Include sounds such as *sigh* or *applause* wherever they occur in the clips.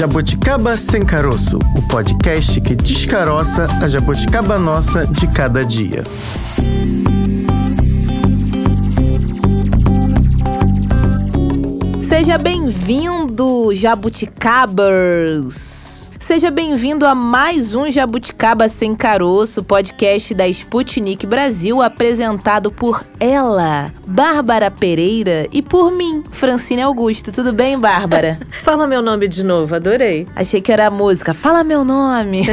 Jabuticaba Sem Caroço, o podcast que descaroça a jabuticaba nossa de cada dia. Seja bem-vindo, Jabuticabers! Seja bem-vindo a mais um Jabuticaba Sem Caroço, podcast da Sputnik Brasil, apresentado por ela, Bárbara Pereira, e por mim, Francine Augusto. Tudo bem, Bárbara? *laughs* Fala meu nome de novo, adorei. Achei que era a música. Fala meu nome.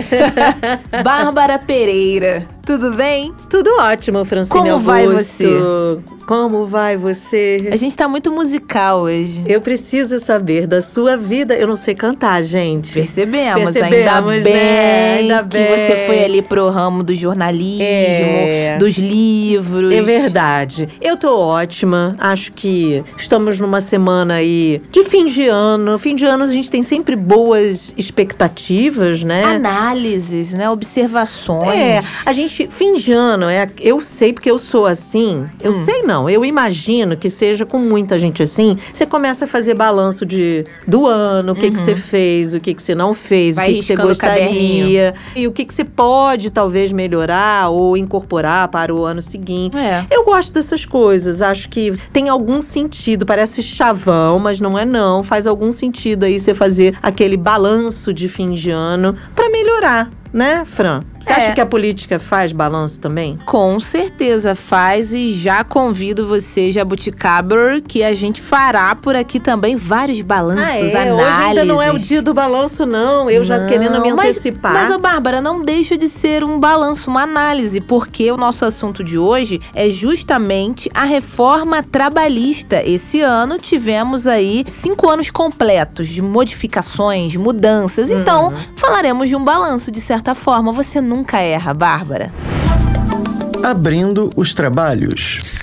*laughs* Bárbara Pereira. Tudo bem? Tudo ótimo, Francine Como Augusto. vai você? Como vai você? A gente tá muito musical hoje. Eu preciso saber da sua vida. Eu não sei cantar, gente. Percebemos, Percebemos, ainda, né? bem Ainda que bem. você foi ali pro ramo do jornalismo, É. dos livros. É verdade. Eu tô ótima. Acho que estamos numa semana aí de fim de ano. Fim de ano a gente tem sempre boas expectativas, né? Análises, né? Observações. É, a gente, ano, é, eu sei porque eu sou assim. Eu Hum. sei não, eu imagino que seja com muita gente assim. Você começa a fazer balanço de, do ano, o que, que você fez, o que, que você não fez, Uhum. Vai o que, que você riscando o gostaria. E o que, que você pode, talvez, melhorar ou incorporar para o ano seguinte. É. Eu gosto dessas coisas, acho que tem algum sentido, parece chavão, mas não é não. Faz algum sentido aí você fazer aquele balanço de fim de ano para melhorar, né, Fran? Você É. acha que a política faz balanço também? Com certeza faz e já convido você, Jabuticaber, que a gente fará por aqui também vários balanços, análises. Ah, é? Hoje ainda não é o dia do balanço, não. Eu já Não, querendo me mas- antecipar. Mas, ô Bárbara, não deixa de ser um balanço, uma análise, porque o nosso assunto de hoje é justamente a reforma trabalhista. Esse ano tivemos aí cinco anos completos de modificações, mudanças. Então, Uhum. falaremos de um balanço, de certa forma. Você nunca erra, Bárbara. Abrindo os trabalhos.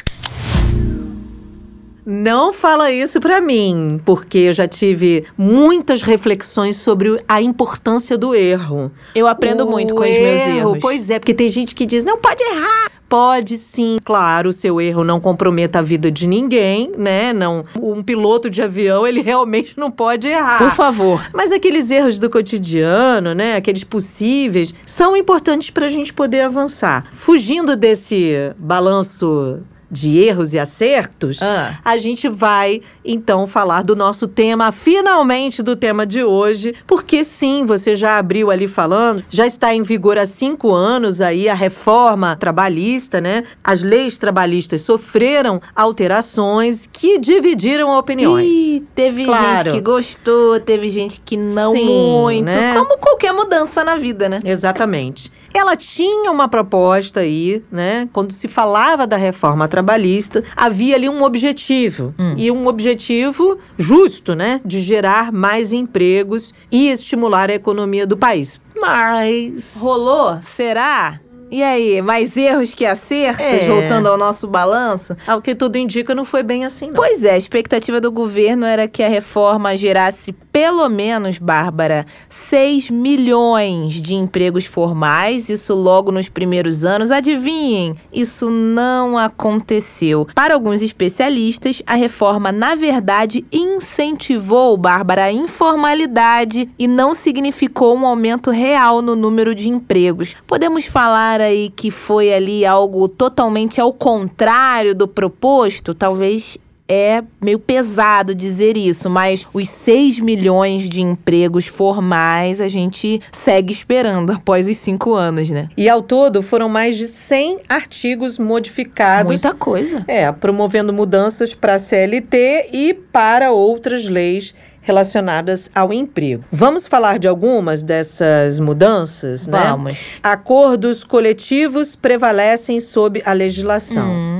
Não fala isso pra mim, porque eu já tive muitas reflexões sobre a importância do erro. Eu aprendo O muito com os meus erros. Pois é, porque tem gente que diz, não pode errar. Pode sim, claro, o seu erro não comprometa a vida de ninguém, né? Não, um piloto de avião, ele realmente não pode errar. Por favor. Mas aqueles erros do cotidiano, né? Aqueles possíveis, são importantes para a gente poder avançar. Fugindo desse balanço de erros e acertos, Ah. a gente vai então falar do nosso tema, finalmente do tema de hoje, porque sim, você já abriu ali falando, já está em vigor há cinco anos aí a reforma trabalhista, né? As leis trabalhistas sofreram alterações que dividiram opiniões. Ih, teve Claro. gente que gostou, teve gente que não Sim, muito. né? Como qualquer mudança na vida, né? Exatamente. Ela tinha uma proposta aí, né? Quando se falava da reforma trabalhista, havia ali um objetivo. Hum. E um objetivo justo, né? De gerar mais empregos e estimular a economia do país. Mas. Rolou? Será? E aí, mais erros que acertos, É. voltando ao nosso balanço? Ao que tudo indica, não foi bem assim, não. Pois é, a expectativa do governo era que a reforma gerasse pelo menos, Bárbara, 6 milhões de empregos formais, isso logo nos primeiros anos. Adivinhem, isso não aconteceu. Para alguns especialistas, a reforma, na verdade, incentivou, Bárbara, a informalidade e não significou um aumento real no número de empregos. Podemos falar aí que foi ali algo totalmente ao contrário do proposto? Talvez é meio pesado dizer isso, mas os 6 milhões de empregos formais a gente segue esperando *laughs* após os cinco anos, né? E ao todo foram mais de 100 artigos modificados. Muita coisa. É, promovendo mudanças para a CLT e para outras leis relacionadas ao emprego. Vamos falar de algumas dessas mudanças, né? Vamos. Acordos coletivos prevalecem sob a legislação. Hum,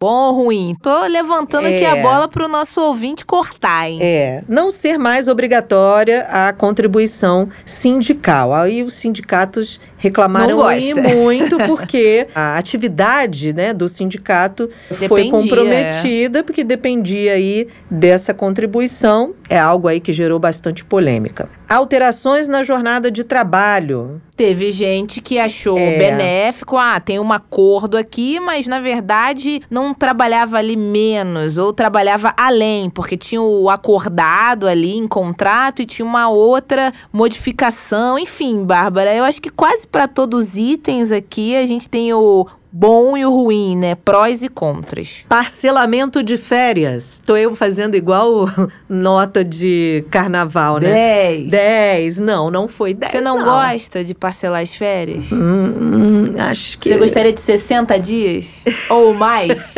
bom ou ruim? Tô levantando aqui É. a bola pro nosso ouvinte cortar, hein? É, não ser mais obrigatória a contribuição sindical. Aí os sindicatos reclamaram aí muito porque a atividade, né, do sindicato foi Dependia, comprometida porque dependia aí dessa contribuição. É algo aí que gerou bastante polêmica. Alterações na jornada de trabalho. Teve gente que achou é. benéfico, ah, tem um acordo aqui, mas na verdade não trabalhava ali menos ou trabalhava além, porque tinha o acordado ali em contrato e tinha uma outra modificação. Enfim, Bárbara, eu acho que quase para todos os itens aqui a gente tem o, bom e o ruim, né? Prós e contras. Parcelamento de férias. Tô eu fazendo igual *laughs* nota de carnaval, né? Dez. Dez. Não, não foi dez. Você não, não, gosta de parcelar as férias? Hum, hum, acho que. Você gostaria de 60 dias? *laughs* ou mais?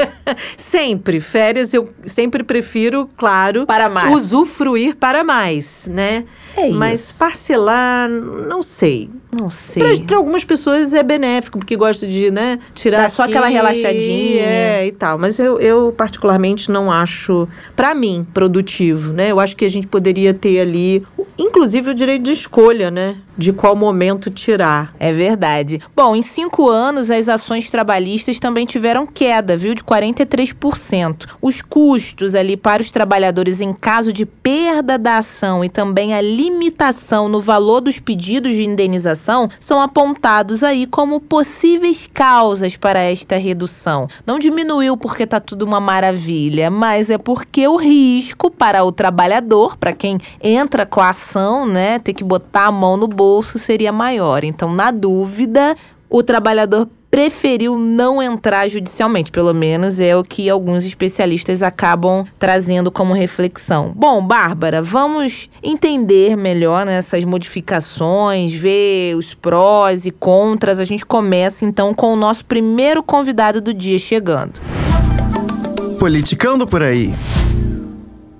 sempre. Férias eu sempre prefiro, claro. Para mais. Usufruir para mais, né? É isso. Mas parcelar, não sei. Não sei. Para algumas pessoas é benéfico, porque gosta de, né? tirar Dá só aquela relaxadinha. É, e tal. Mas eu, eu particularmente não acho, para mim, produtivo, né? Eu acho que a gente poderia ter ali, inclusive, o direito de escolha, né? De qual momento tirar. É verdade. Bom, em cinco anos, as ações trabalhistas também tiveram queda, viu? De 43%. Os custos ali para os trabalhadores em caso de perda da ação e também a limitação no valor dos pedidos de indenização são apontados aí como possíveis causas para esta redução. Não diminuiu porque está tudo uma maravilha, mas é porque o risco para o trabalhador, para quem entra com a ação, né, ter que botar a mão no bolso seria maior. Então, na dúvida, o trabalhador preferiu não entrar judicialmente, pelo menos é o que alguns especialistas acabam trazendo como reflexão. Bom, Bárbara, vamos entender melhor né, modificações, ver os prós e contras. A gente começa então com o nosso primeiro convidado do dia chegando. Politicando por aí.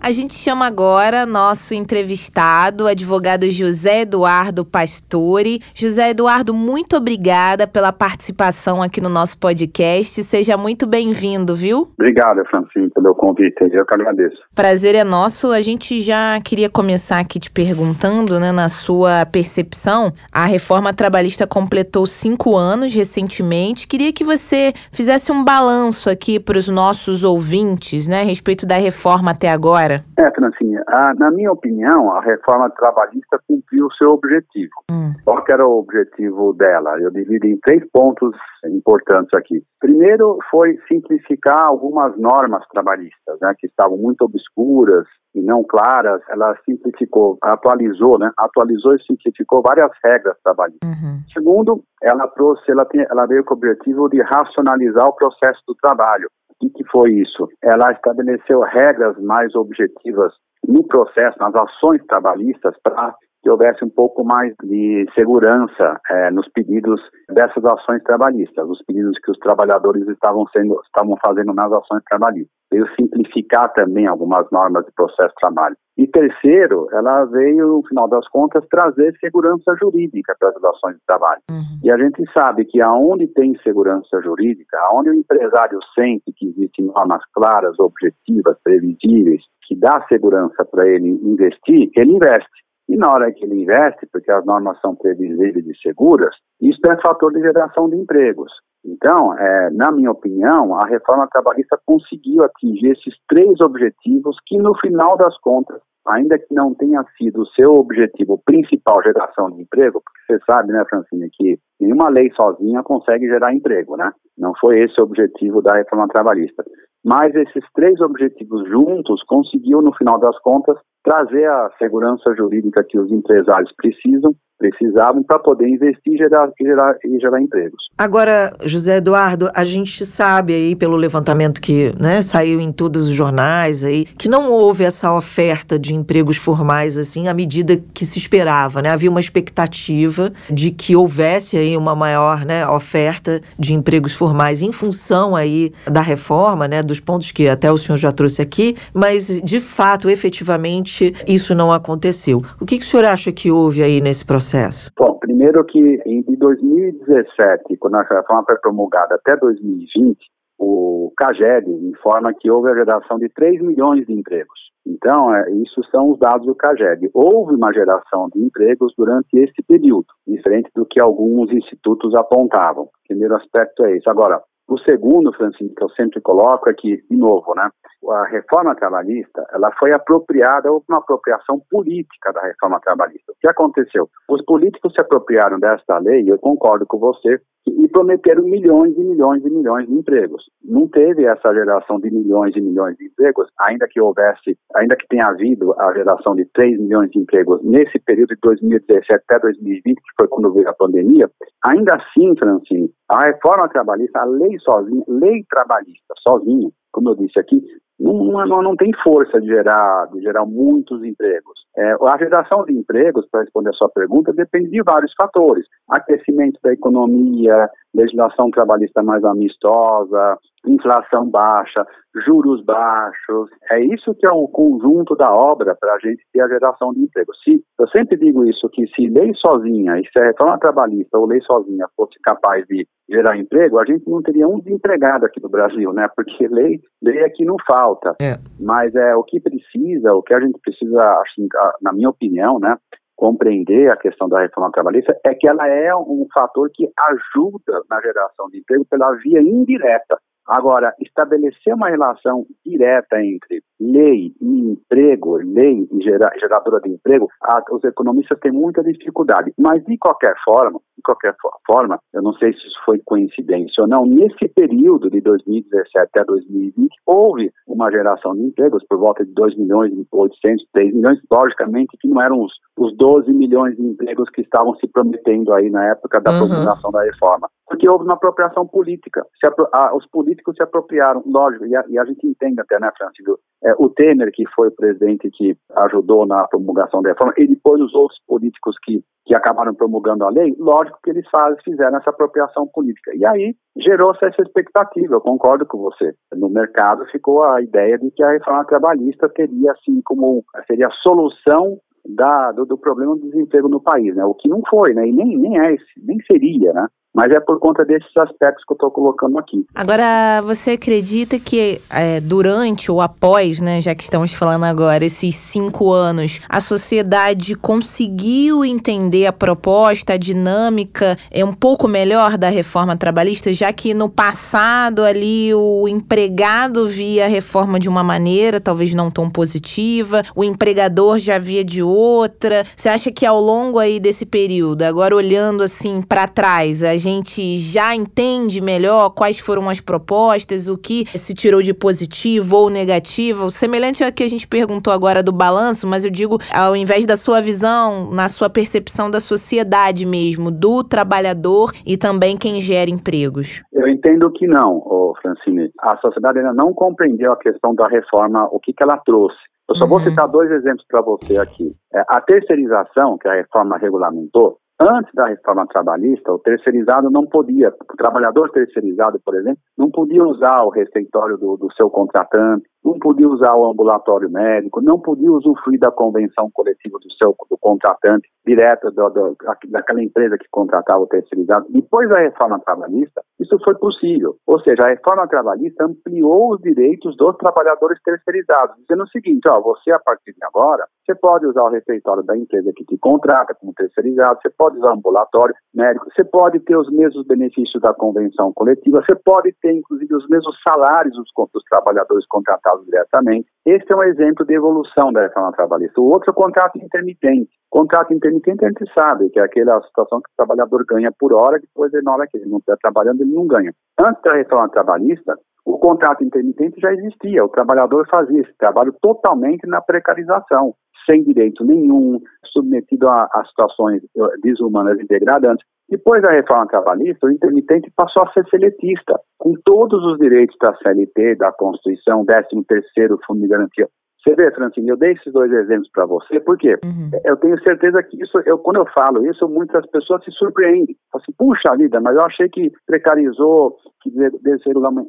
A gente chama agora nosso entrevistado, advogado José Eduardo Pastore. José Eduardo, muito obrigada pela participação aqui no nosso podcast. Seja muito bem-vindo, viu? Obrigado, Francine, pelo convite. Eu que agradeço. Prazer é nosso. A gente já queria começar aqui te perguntando, né, na sua percepção, a reforma trabalhista completou cinco anos recentemente. Queria que você fizesse um balanço aqui para os nossos ouvintes, né, a respeito da reforma até agora. É, Francinha, a, na minha opinião, a reforma trabalhista cumpriu o seu objetivo. Hum. Qual era o objetivo dela? Eu divido em três pontos importantes aqui. Primeiro foi simplificar algumas normas trabalhistas, né, que estavam muito obscuras e não claras. Ela simplificou, atualizou, né, atualizou e simplificou várias regras trabalhistas. Uhum. Segundo, ela trouxe, ela, tem, ela veio com o objetivo de racionalizar o processo do trabalho. O que foi isso? Ela estabeleceu regras mais objetivas no processo, nas ações trabalhistas, para que houvesse um pouco mais de segurança é, nos pedidos dessas ações trabalhistas, os pedidos que os trabalhadores estavam sendo estavam fazendo nas ações trabalhistas. Veio simplificar também algumas normas de processo de trabalho. E terceiro, ela veio, no final das contas, trazer segurança jurídica para as ações de trabalho. Uhum. E a gente sabe que aonde tem segurança jurídica, aonde o empresário sente que existem normas claras, objetivas, previsíveis, que dá segurança para ele investir, ele investe. E na hora que ele investe, porque as normas são previsíveis e seguras, isso é fator de geração de empregos. Então, é, na minha opinião, a reforma trabalhista conseguiu atingir esses três objetivos que, no final das contas, ainda que não tenha sido o seu objetivo principal geração de emprego, porque você sabe, né, Francine, que nenhuma lei sozinha consegue gerar emprego, né? Não foi esse o objetivo da reforma trabalhista. Mas esses três objetivos juntos conseguiu, no final das contas, trazer a segurança jurídica que os empresários precisam precisavam para poder investir e gerar, gerar, e gerar empregos. Agora, José Eduardo, a gente sabe aí pelo levantamento que né, saiu em todos os jornais aí que não houve essa oferta de empregos formais assim à medida que se esperava, né? Havia uma expectativa de que houvesse aí uma maior né, oferta de empregos formais em função aí da reforma, né, dos pontos que até o senhor já trouxe aqui, mas de fato, efetivamente, isso não aconteceu. O que, que o senhor acha que houve aí nesse processo? Processo? Bom, primeiro que em 2017, quando a reforma foi promulgada até 2020, o CAGED informa que houve a geração de 3 milhões de empregos. Então, é, isso são os dados do CAGED. Houve uma geração de empregos durante esse período, diferente do que alguns institutos apontavam. O primeiro aspecto é esse. Agora, O segundo, Francine, que eu sempre coloco é que, de novo, né, a reforma trabalhista, ela foi apropriada, houve uma apropriação política da reforma trabalhista. O que aconteceu? Os políticos se apropriaram desta lei, eu concordo com você, e prometeram milhões e milhões e milhões de empregos. Não teve essa geração de milhões e milhões de empregos, ainda que houvesse, ainda que tenha havido a geração de 3 milhões de empregos nesse período de 2017 até 2020, que foi quando veio a pandemia, ainda assim, Francine, a reforma trabalhista, a lei sozinha, lei trabalhista sozinha, como eu disse aqui, não, não, não tem força de gerar, de gerar muitos empregos. É, a geração de empregos, para responder a sua pergunta, depende de vários fatores. Aquecimento da economia, legislação trabalhista mais amistosa, inflação baixa, juros baixos. É isso que é o conjunto da obra para a gente ter a geração de emprego. Se, eu sempre digo isso, que se lei sozinha, e se a reforma trabalhista ou lei sozinha fosse capaz de gerar emprego, a gente não teria um desempregado aqui no Brasil, né? Porque lei, lei aqui não falta. É. Mas é o que precisa, o que a gente precisa, assim, na minha opinião, né? compreender a questão da reforma trabalhista é que ela é um fator que ajuda na geração de emprego pela via indireta. Agora, estabelecer uma relação direta entre lei e emprego, lei e gera, geradora de emprego, a, os economistas têm muita dificuldade. Mas, de qualquer forma, de qualquer forma, eu não sei se isso foi coincidência ou não, nesse período de 2017 a 2020, houve uma geração de empregos por volta de 2 milhões e 800, 3 milhões, logicamente que não eram os, os 12 milhões de empregos que estavam se prometendo aí na época da uhum. da reforma porque houve uma apropriação política. Apro a, os políticos se apropriaram, lógico, e a, e a gente entende até, né, Francisco? É, o Temer, que foi o presidente que ajudou na promulgação da reforma, e depois os outros políticos que, que acabaram promulgando a lei, lógico que eles faz, fizeram essa apropriação política. E aí gerou-se essa expectativa, eu concordo com você. No mercado ficou a ideia de que a reforma trabalhista teria, assim, como seria a solução da, do, do, problema do desemprego no país, né? O que não foi, né? E nem, nem é esse, nem seria, né? Mas é por conta desses aspectos que eu estou colocando aqui. Agora, você acredita que é, durante ou após, né, já que estamos falando agora, esses cinco anos, a sociedade conseguiu entender a proposta, a dinâmica é um pouco melhor da reforma trabalhista, já que no passado ali o empregado via a reforma de uma maneira, talvez não tão positiva, o empregador já via de outra. Você acha que ao longo aí desse período, agora olhando assim para trás, a gente já entende melhor quais foram as propostas, o que se tirou de positivo ou negativo. Semelhante ao que a gente perguntou agora do balanço, mas eu digo, ao invés da sua visão, na sua percepção da sociedade mesmo, do trabalhador e também quem gera empregos. Eu entendo que não, Francine. A sociedade ainda não compreendeu a questão da reforma, o que, que ela trouxe. Eu só uhum. vou citar dois exemplos para você aqui. É, a terceirização, que a reforma regulamentou, Antes da reforma trabalhista, o terceirizado não podia, o trabalhador terceirizado, por exemplo, não podia usar o refeitório do, do seu contratante, não podia usar o ambulatório médico, não podia usufruir da convenção coletiva do seu do contratante direto do, do, daquela empresa que contratava o terceirizado. Depois da reforma trabalhista, isso foi possível. Ou seja, a reforma trabalhista ampliou os direitos dos trabalhadores terceirizados, dizendo o seguinte, ó, você a partir de agora, você pode usar o refeitório da empresa que te contrata como terceirizado, você pode usar o ambulatório médico, você pode ter os mesmos benefícios da convenção coletiva, você pode ter inclusive os mesmos salários dos, dos trabalhadores contratados diretamente. Esse é um exemplo de evolução da reforma trabalhista. O outro é o contrato intermitente. Contrato intermitente a gente sabe que é aquela situação que o trabalhador ganha por hora, depois na hora que ele não está trabalhando, ele não ganha. Antes da reforma trabalhista, o contrato intermitente já existia, o trabalhador fazia esse trabalho totalmente na precarização, sem direito nenhum, submetido a, a situações eh, desumanas e degradantes. Depois da reforma trabalhista, o intermitente passou a ser seletista, com todos os direitos da CLT, da Constituição, 13º Fundo de Garantia você vê, Francine, eu dei esses dois exemplos para você, porque uhum. eu tenho certeza que isso, eu, quando eu falo isso, muitas pessoas se surpreendem. Falam assim, puxa vida, mas eu achei que precarizou, que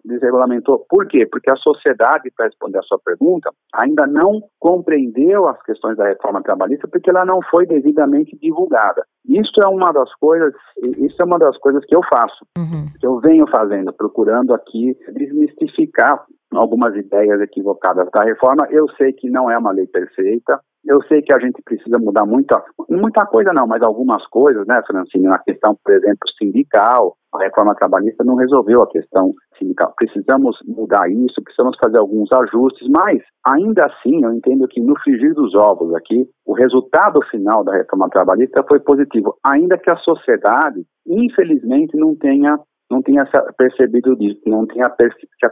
desregulamentou. Por quê? Porque a sociedade, para responder a sua pergunta, ainda não compreendeu as questões da reforma trabalhista porque ela não foi devidamente divulgada. Isso é uma das coisas, isso é uma das coisas que eu faço, uhum. que eu venho fazendo, procurando aqui desmistificar algumas ideias equivocadas da reforma. Eu sei que não é uma lei perfeita, eu sei que a gente precisa mudar muita, muita coisa não, mas algumas coisas, né, Francine, na questão, por exemplo, sindical, a reforma trabalhista não resolveu a questão sindical. Precisamos mudar isso, precisamos fazer alguns ajustes, mas ainda assim eu entendo que no frigir dos ovos aqui, o resultado final da reforma trabalhista foi positivo, ainda que a sociedade, infelizmente, não tenha não tinha percebido disso, não tinha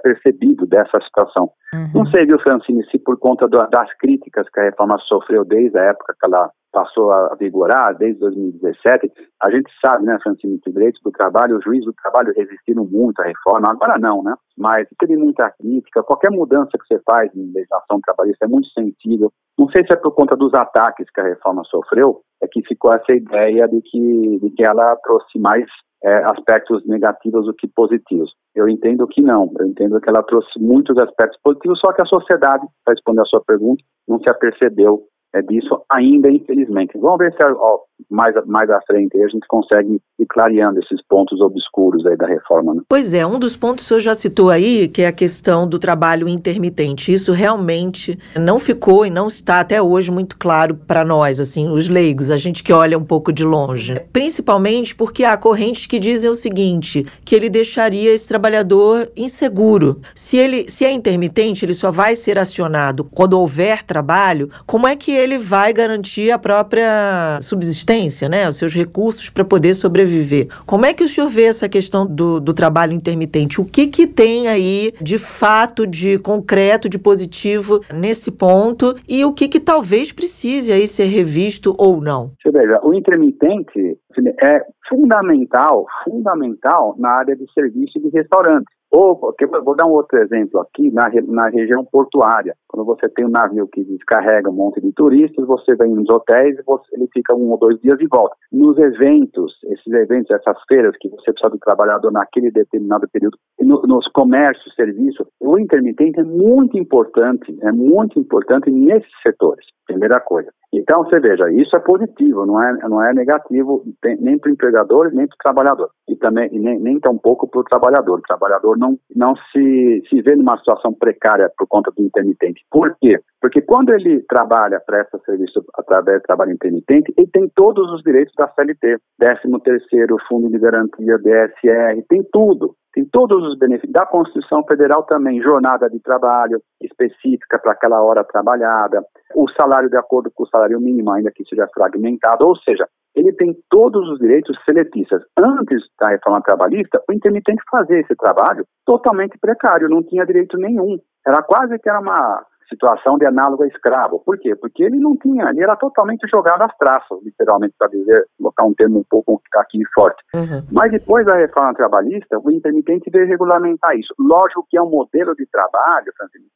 percebido dessa situação. Uhum. Não sei, viu, Francine, se por conta do, das críticas que a reforma sofreu desde a época que ela passou a vigorar, desde 2017, a gente sabe, né, Francine, que direitos do trabalho, os juízes do trabalho resistiram muito à reforma, agora não, né? Mas teve muita crítica, qualquer mudança que você faz em legislação trabalhista é muito sensível. Não sei se é por conta dos ataques que a reforma sofreu, é que ficou essa ideia de que, de que ela trouxe mais é, aspectos negativos do que positivos. Eu entendo que não, eu entendo que ela trouxe muitos aspectos positivos, só que a sociedade, para responder a sua pergunta, não se apercebeu é, disso ainda, infelizmente. Vamos ver se ó, mais, mais à frente a gente consegue ir clareando esses pontos obscuros aí da reforma. Né? Pois é, um dos pontos que o senhor já citou aí, que é a questão do trabalho intermitente. Isso realmente não ficou e não está até hoje muito claro para nós, assim, os leigos, a gente que olha um pouco de longe. Principalmente porque há correntes que dizem o seguinte, que ele deixaria esse trabalhador inseguro. Se ele se é intermitente, ele só vai ser acionado quando houver trabalho, como é que ele vai garantir a própria subsistência, né? Os seus recursos para poder sobreviver. Como é que o senhor vê essa questão do, do trabalho intermitente? O que, que tem aí de fato, de concreto, de positivo nesse ponto e o que, que talvez precise aí ser revisto ou não? Você veja, o intermitente é fundamental, fundamental na área de serviço de restaurante. Ou, vou dar um outro exemplo aqui, na, na região portuária. Quando você tem um navio que descarrega um monte de turistas, você vem nos hotéis e você, ele fica um ou dois dias e volta. Nos eventos, esses eventos, essas feiras que você precisa do trabalhador naquele determinado período, no, nos comércios, serviços, o intermitente é muito importante, é muito importante nesses setores, primeira coisa. Então, você veja, isso é positivo, não é, não é negativo nem para o empregador, nem para o trabalhador. E também nem, nem tão pouco para o trabalhador. O trabalhador não, não se, se vê numa situação precária por conta do intermitente. Por quê? Porque quando ele trabalha, presta serviço através do trabalho intermitente, ele tem todos os direitos da CLT. 13 terceiro, Fundo de Garantia, DSR, tem tudo. Tem todos os benefícios da Constituição Federal também, jornada de trabalho específica para aquela hora trabalhada, o salário de acordo com o salário mínimo, ainda que seja fragmentado, ou seja, ele tem todos os direitos seletistas. Antes da reforma trabalhista, o intermitente fazia esse trabalho totalmente precário, não tinha direito nenhum. Era quase que era uma situação de análogo a escravo. Por quê? Porque ele não tinha, ele era totalmente jogado às traças, literalmente, para dizer, colocar um termo um pouco aqui forte. Uhum. Mas depois da reforma trabalhista, o intermitente veio regulamentar isso. Lógico que é um modelo de trabalho, Francisco,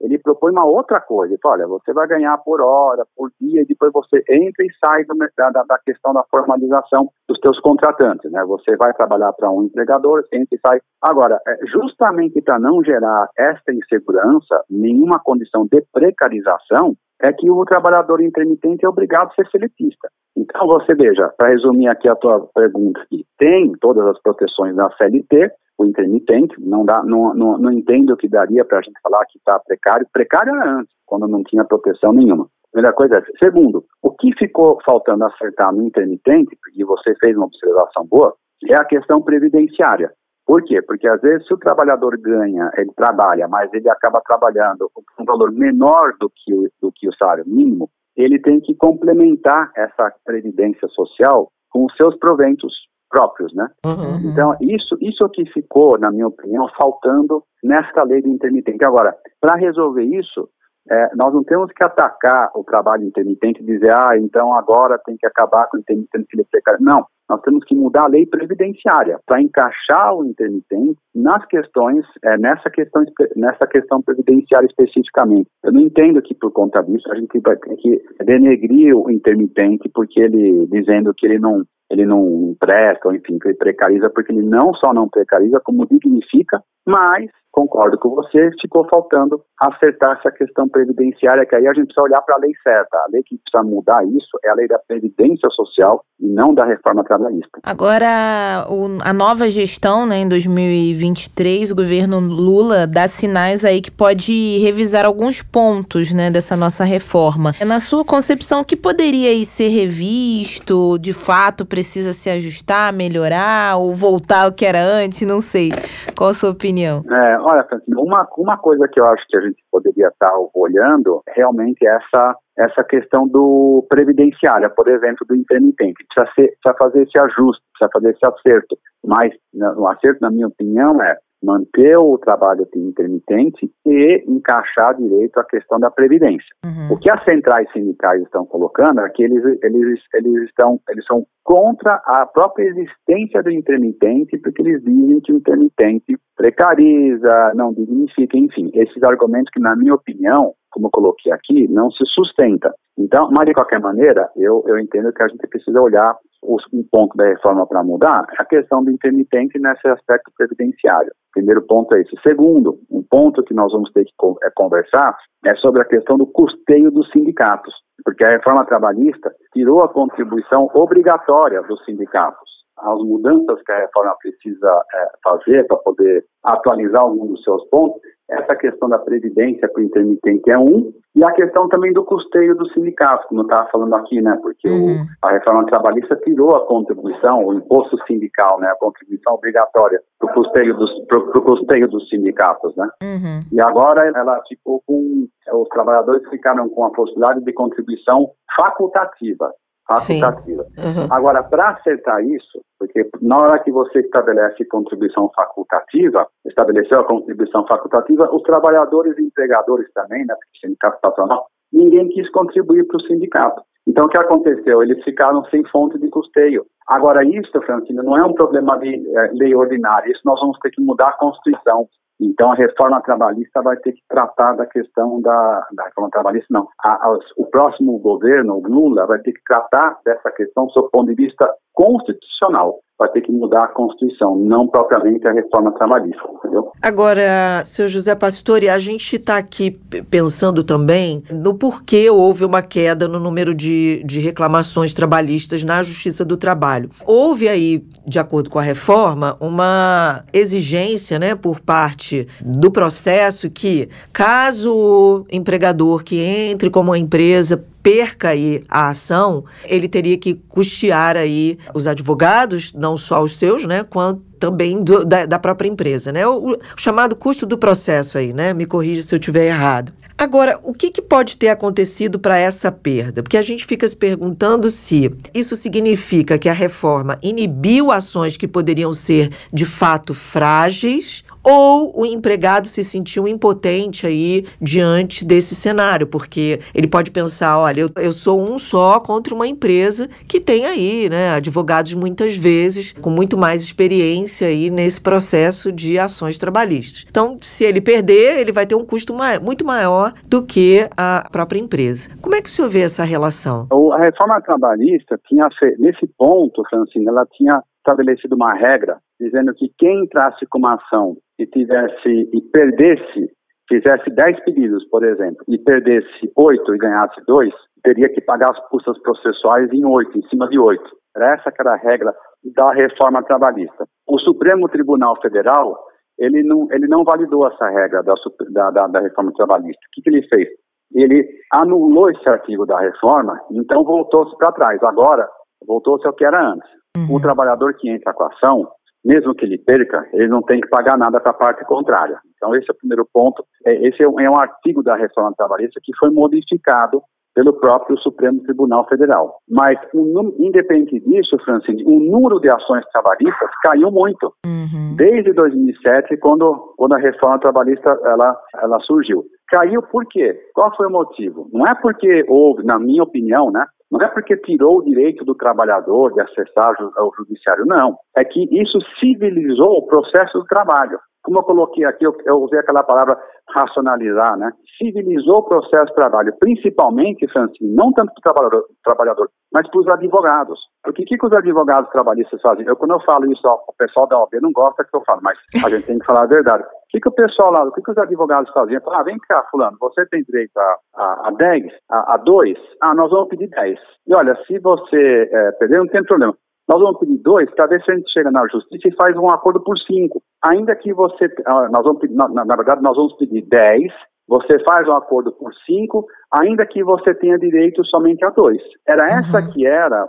ele propõe uma outra coisa. Ele fala, olha, você vai ganhar por hora, por dia, e depois você entra e sai do, da, da, questão da formalização dos teus contratantes, né? Você vai trabalhar para um empregador, entra e sai. Agora, é, justamente para não gerar esta insegurança, nenhuma condição de precarização, é que o trabalhador intermitente é obrigado a ser seletista. Então, você veja, para resumir aqui a tua pergunta, que tem todas as proteções da CLT, o intermitente, não, dá, não, não, não entendo o que daria para a gente falar que está precário. Precário era antes, quando não tinha proteção nenhuma. Primeira coisa é Segundo, o que ficou faltando acertar no intermitente, porque você fez uma observação boa, é a questão previdenciária. Por quê? Porque às vezes se o trabalhador ganha, ele trabalha, mas ele acaba trabalhando com um valor menor do que, o, do que o salário mínimo, ele tem que complementar essa previdência social com os seus proventos próprios, né? Uhum. Então, isso, isso que ficou, na minha opinião, faltando nesta lei do intermitente. Agora, para resolver isso, é, nós não temos que atacar o trabalho intermitente e dizer, ah, então agora tem que acabar com o intermitente que ele é precário. Não, nós temos que mudar a lei previdenciária para encaixar o intermitente nas questões, é, nessa, questão, nessa questão previdenciária especificamente. Eu não entendo que por conta disso a gente ter que denegrir o intermitente porque ele, dizendo que ele não ele não presta, ou enfim, ele precariza, porque ele não só não precariza, como dignifica, mas concordo com você, ficou faltando acertar essa questão previdenciária, que aí a gente precisa olhar para a lei certa. A lei que precisa mudar isso é a lei da Previdência Social e não da reforma trabalhista. Agora, o, a nova gestão, né, em 2023, o governo Lula dá sinais aí que pode revisar alguns pontos, né, dessa nossa reforma. Na sua concepção, o que poderia aí ser revisto, de fato, precisa se ajustar, melhorar ou voltar ao que era antes? Não sei. Qual a sua opinião? É, olha, uma, uma coisa que eu acho que a gente poderia estar olhando realmente é essa essa questão do previdenciário, por exemplo, do intermitente. Precisa, ser, precisa fazer esse ajuste, precisa fazer esse acerto. Mas o acerto, na minha opinião, é manter o trabalho intermitente e encaixar direito a questão da previdência. Uhum. O que as centrais sindicais estão colocando é que eles, eles, eles, estão, eles são contra a própria existência do intermitente, porque eles dizem que o intermitente precariza, não dignifica, enfim, esses argumentos que, na minha opinião, como eu coloquei aqui, não se sustenta. Então, mas de qualquer maneira, eu, eu entendo que a gente precisa olhar os, um ponto da reforma para mudar, a questão do intermitente nesse aspecto previdenciário. Primeiro ponto é esse. Segundo, um ponto que nós vamos ter que é, conversar é sobre a questão do custeio dos sindicatos, porque a reforma trabalhista tirou a contribuição obrigatória dos sindicatos as mudanças que a reforma precisa é, fazer para poder atualizar alguns dos seus pontos, essa questão da previdência para o intermitente é um, e a questão também do custeio dos sindicatos, como eu estava falando aqui, né? Porque uhum. o, a reforma trabalhista tirou a contribuição, o imposto sindical, né? A contribuição obrigatória para o custeio dos, pro, custeio dos sindicatos, né? Uhum. E agora ela ficou com. Os trabalhadores ficaram com a possibilidade de contribuição facultativa facultativa. Uhum. Agora, para acertar isso, porque na hora que você estabelece contribuição facultativa, estabeleceu a contribuição facultativa, os trabalhadores e empregadores também, né, porque sindicato patronal, ninguém quis contribuir para o sindicato. Então, o que aconteceu? Eles ficaram sem fonte de custeio. Agora, isso, Francina, não é um problema de é, lei ordinária, isso nós vamos ter que mudar a Constituição. Então, a reforma trabalhista vai ter que tratar da questão da, da reforma trabalhista, não. A, a, o próximo governo, o Lula, vai ter que tratar dessa questão do ponto de vista constitucional vai ter que mudar a Constituição, não propriamente a reforma trabalhista, entendeu? Agora, senhor José Pastore, a gente está aqui pensando também no porquê houve uma queda no número de, de reclamações trabalhistas na Justiça do Trabalho. Houve aí, de acordo com a reforma, uma exigência, né, por parte do processo que, caso o empregador que entre como empresa perca aí a ação, ele teria que custear aí os advogados, não só os seus, né, quanto também do, da, da, própria empresa, né? O, o, chamado custo do processo aí, né? Me corrija se eu estiver errado. Agora, o que, que pode ter acontecido para essa perda? Porque a gente fica se perguntando se isso significa que a reforma inibiu ações que poderiam ser de fato frágeis ou o empregado se sentiu impotente aí diante desse cenário, porque ele pode pensar, olha, eu, eu sou um só contra uma empresa que tem aí, né, advogados muitas vezes com muito mais experiência aí nesse processo de ações trabalhistas. Então, se ele perder, ele vai ter um custo muito maior do que a própria empresa. Como é que o senhor vê essa relação? A reforma trabalhista tinha, nesse ponto, Francine, ela tinha estabelecido uma regra dizendo que quem entrasse com uma ação e tivesse e perdesse, fizesse 10 pedidos, por exemplo, e perdesse 8 e ganhasse 2, teria que pagar as custas processuais em 8, em cima de 8. Era essa que era a regra da reforma trabalhista. O Supremo Tribunal Federal, ele não, ele não validou essa regra da, da, da reforma trabalhista. O que, que ele fez? Ele anulou esse artigo da reforma, então voltou-se para trás. Agora, voltou-se ao que era antes. Uhum. O trabalhador que entra com a ação, mesmo que ele perca, ele não tem que pagar nada para a parte contrária. Então, esse é o primeiro ponto. É, esse é um, é um artigo da reforma trabalhista que foi modificado pelo próprio Supremo Tribunal Federal. Mas, um, independente disso, Francine, o número de ações trabalhistas caiu muito. Uhum. Desde 2007, quando, quando a reforma trabalhista ela, ela surgiu. Caiu por quê? Qual foi o motivo? Não é porque houve, na minha opinião, né, não é porque tirou o direito do trabalhador de acessar ao judiciário, não. É que isso civilizou o processo do trabalho. Como eu coloquei aqui, eu, eu usei aquela palavra racionalizar, né? Civilizou o processo de trabalho, principalmente, Francine, não tanto para o trabalhador, trabalhador, mas para os advogados. Porque o que, que os advogados trabalhistas fazem? Eu, quando eu falo isso, ó, o pessoal da OAB não gosta que eu falo, mas a gente tem que falar a verdade. O que, que o pessoal lá, o que, que os advogados faziam? Ah, vem cá, fulano, você tem direito a, a, a 10, a, a 2? Ah, nós vamos pedir 10. E olha, se você é, perder, não tem problema. Nós vamos pedir dois para ver se a gente chega na justiça e faz um acordo por cinco. Ainda que você, ah, nós vamos pedir, na, na, verdade, nós vamos pedir dez você faz um acordo por cinco, ainda que você tenha direito somente a dois. Era uhum. essa que era,